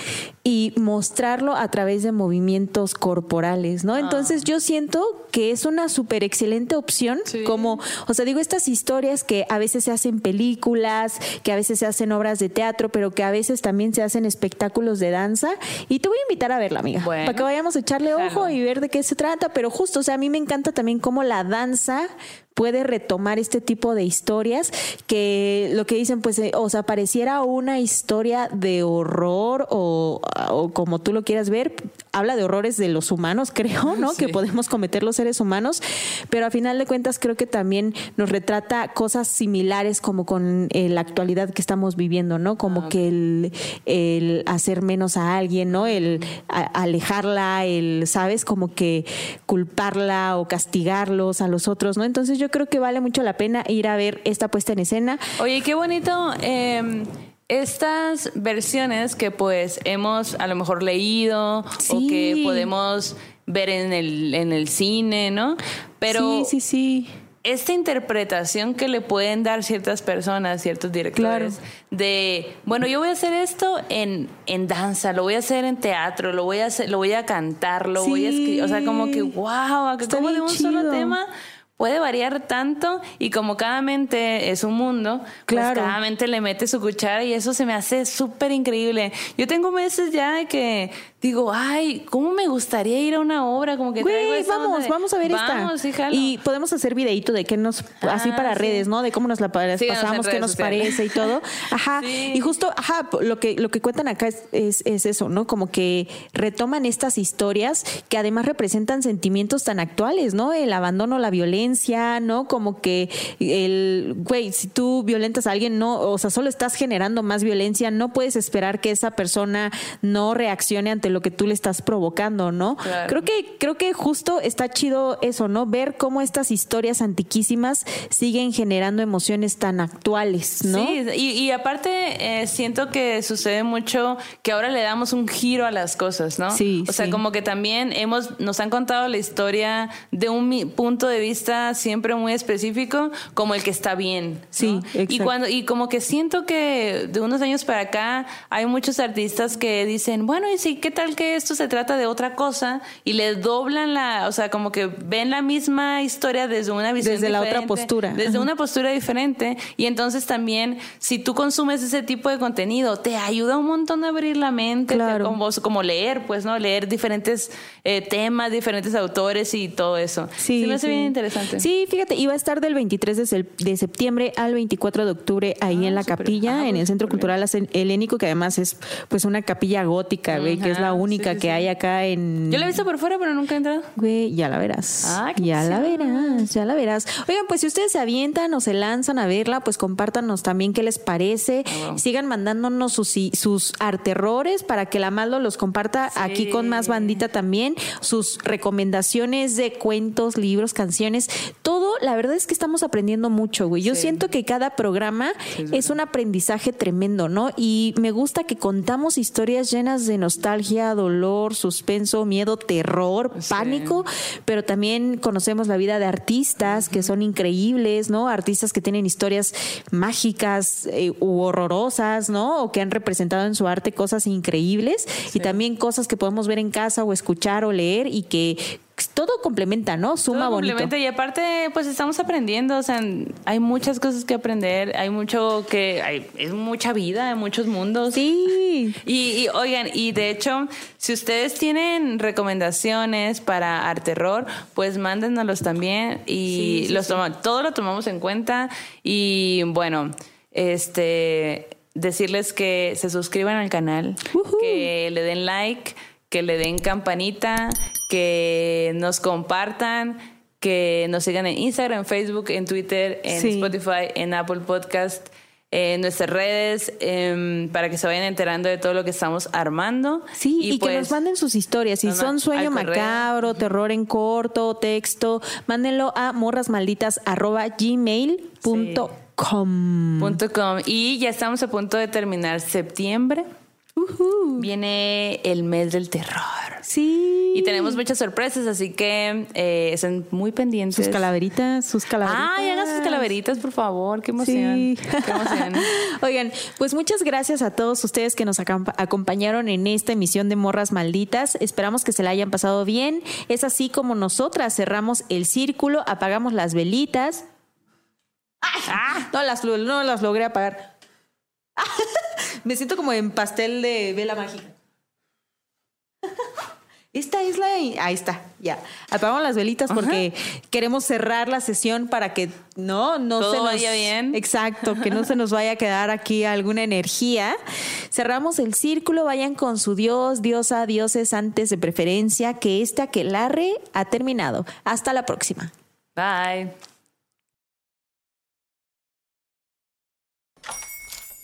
Y mostrarlo a través de movimientos corporales, ¿no? Entonces yo siento que es una súper excelente opción, Sí. como, o sea, digo, estas historias que a veces se hacen películas, que a veces se hacen obras de teatro, pero que a veces también se hacen espectáculos de danza. Y te voy a invitar a verla, amiga, Bueno. para que vayamos a echarle ojo y ver de qué se trata, pero justo, o sea, a mí me encanta también cómo la danza puede retomar este tipo de historias que lo que dicen pues eh, o sea pareciera una historia de horror o, o como tú lo quieras ver habla de horrores de los humanos <laughs> creo no Sí. que podemos cometer los seres humanos pero a final de cuentas creo que también nos retrata cosas similares como con eh, la actualidad que estamos viviendo no como Ah, que el, el hacer menos a alguien, ¿no? El a- alejarla, el, ¿sabes? Como que culparla o castigarlos a los otros, ¿no? Entonces yo creo que vale mucho la pena ir a ver esta puesta en escena. Oye, qué bonito. eh, estas versiones que pues hemos a lo mejor leído o que podemos ver en el, en el cine, ¿no? Pero sí, sí, sí. esta interpretación que le pueden dar ciertas personas, ciertos directores, Claro. de, bueno, yo voy a hacer esto en, en danza, lo voy a hacer en teatro, lo voy a hacer, lo voy a cantar, lo voy a escribir, o sea, como que, wow, como de un solo tema puede variar tanto y como cada mente es un mundo, Claro. pues cada mente le mete su cuchara y eso se me hace súper increíble. Yo tengo meses ya de que digo, ay, ¿cómo me gustaría ir a una obra? Como que Güey, esa vamos, de, vamos a ver vamos, esta. y podemos hacer videíto de qué nos, así Ah, para sí. redes, ¿no? De cómo nos la pasamos, qué nos sociales. parece y todo. <laughs> Ajá. Sí. Y justo, ajá, lo que, lo que cuentan acá es, es, es eso, ¿no? Como que retoman estas historias que además representan sentimientos tan actuales, ¿no? El abandono, la violencia, ¿no? Como que el, güey, si tú violentas a alguien, no, o sea, solo estás generando más violencia, no puedes esperar que esa persona no reaccione ante lo que tú le estás provocando, ¿no? Claro. Creo que creo que justo está chido eso, ¿no? Ver cómo estas historias antiquísimas siguen generando emociones tan actuales, ¿no? Sí, y, y aparte eh, siento que sucede mucho que ahora le damos un giro a las cosas, ¿no? Sí, O sea, sí. como que también hemos, nos han contado la historia de un punto de vista siempre muy específico, como el que está bien. ¿no? Sí, Y exacto. cuando, y como que siento que de unos años para acá hay muchos artistas que dicen, bueno, y sí, ¿qué tal que esto se trata de otra cosa? Y le doblan la, o sea, como que ven la misma historia desde una visión Desde la otra postura. Desde Ajá. una postura diferente y entonces también si tú consumes ese tipo de contenido te ayuda un montón a abrir la mente Claro. como, como leer pues no leer diferentes eh, temas diferentes autores y todo eso Sí, Se me hace sí. bien interesante Sí, fíjate, iba a estar del 23 de, de septiembre al 24 de octubre ahí Ah, en la capilla, Ah, en el Centro Cultural Helénico, que además es pues una capilla gótica, güey, que es la Ajá, única sí, sí, que sí. hay acá en... yo la he visto por fuera pero nunca he entrado Güey, ya la verás. Ah, ya la verás, ya la verás. Oigan, pues si ustedes se avientan o se lanzan a verla, pues compártanos también qué les parece. Ah, wow. Sigan mandándonos sus, sus arterrores para que la Maldo los comparta aquí con más bandita también. Sus recomendaciones de cuentos, libros, canciones. Todo, la verdad es que estamos aprendiendo mucho, güey. Yo siento que cada programa es un aprendizaje tremendo, ¿no? Y me gusta que contamos historias llenas de nostalgia, dolor, suspenso, miedo, terror, Sí. pánico, pero también conocemos la vida de artistas que son increíbles, ¿no? Artistas que tienen historias mágicas eh, u horrorosas, ¿no? O que han representado en su arte cosas increíbles y también cosas que podemos ver en casa o escuchar o leer y que todo complementa, ¿no? Suma Todo bonito. complementa y aparte pues estamos aprendiendo, o sea, hay muchas cosas que aprender, hay mucho que hay es mucha vida, hay muchos mundos. Sí. <laughs> Y, y, oigan, y de hecho, si ustedes tienen recomendaciones para Arterror, pues mándenoslos también y los toma- todo lo tomamos en cuenta y bueno, este decirles que se suscriban al canal, que le den like, que le den campanita, que nos compartan, que nos sigan en Instagram, en Facebook, en Twitter, en Sí. Spotify, en Apple Podcast, en nuestras redes, em, para que se vayan enterando de todo lo que estamos armando. Sí, y, que pues, nos manden sus historias. Si son sueño macabro, terror en corto, texto, mándenlo a morrasmalditas.gmail.com. punto com. Y ya estamos a punto de terminar septiembre. Viene el mes del terror. Sí. Y tenemos muchas sorpresas, así que eh, estén muy pendientes. sus calaveritas, sus calaveritas. Ay, hagan sus calaveritas, por favor. Qué emoción. Sí. Qué <laughs> emoción. Oigan, pues muchas gracias a todos ustedes que nos acompañaron en esta emisión de Morras Malditas. Esperamos que se la hayan pasado bien. Es así como nosotras cerramos el círculo, apagamos las velitas. ¡Ah! No las, no las logré apagar. <laughs> Me siento como en pastel de vela mágica. <laughs> Esta es la... Ahí está, ya. Apagamos las velitas porque queremos cerrar la sesión para que no, no Todo se nos... vaya bien. Exacto, que no se nos vaya a quedar aquí alguna energía. Cerramos el círculo, vayan con su dios, diosa, dioses antes de preferencia, que este aquelarre ha terminado. Hasta la próxima. Bye.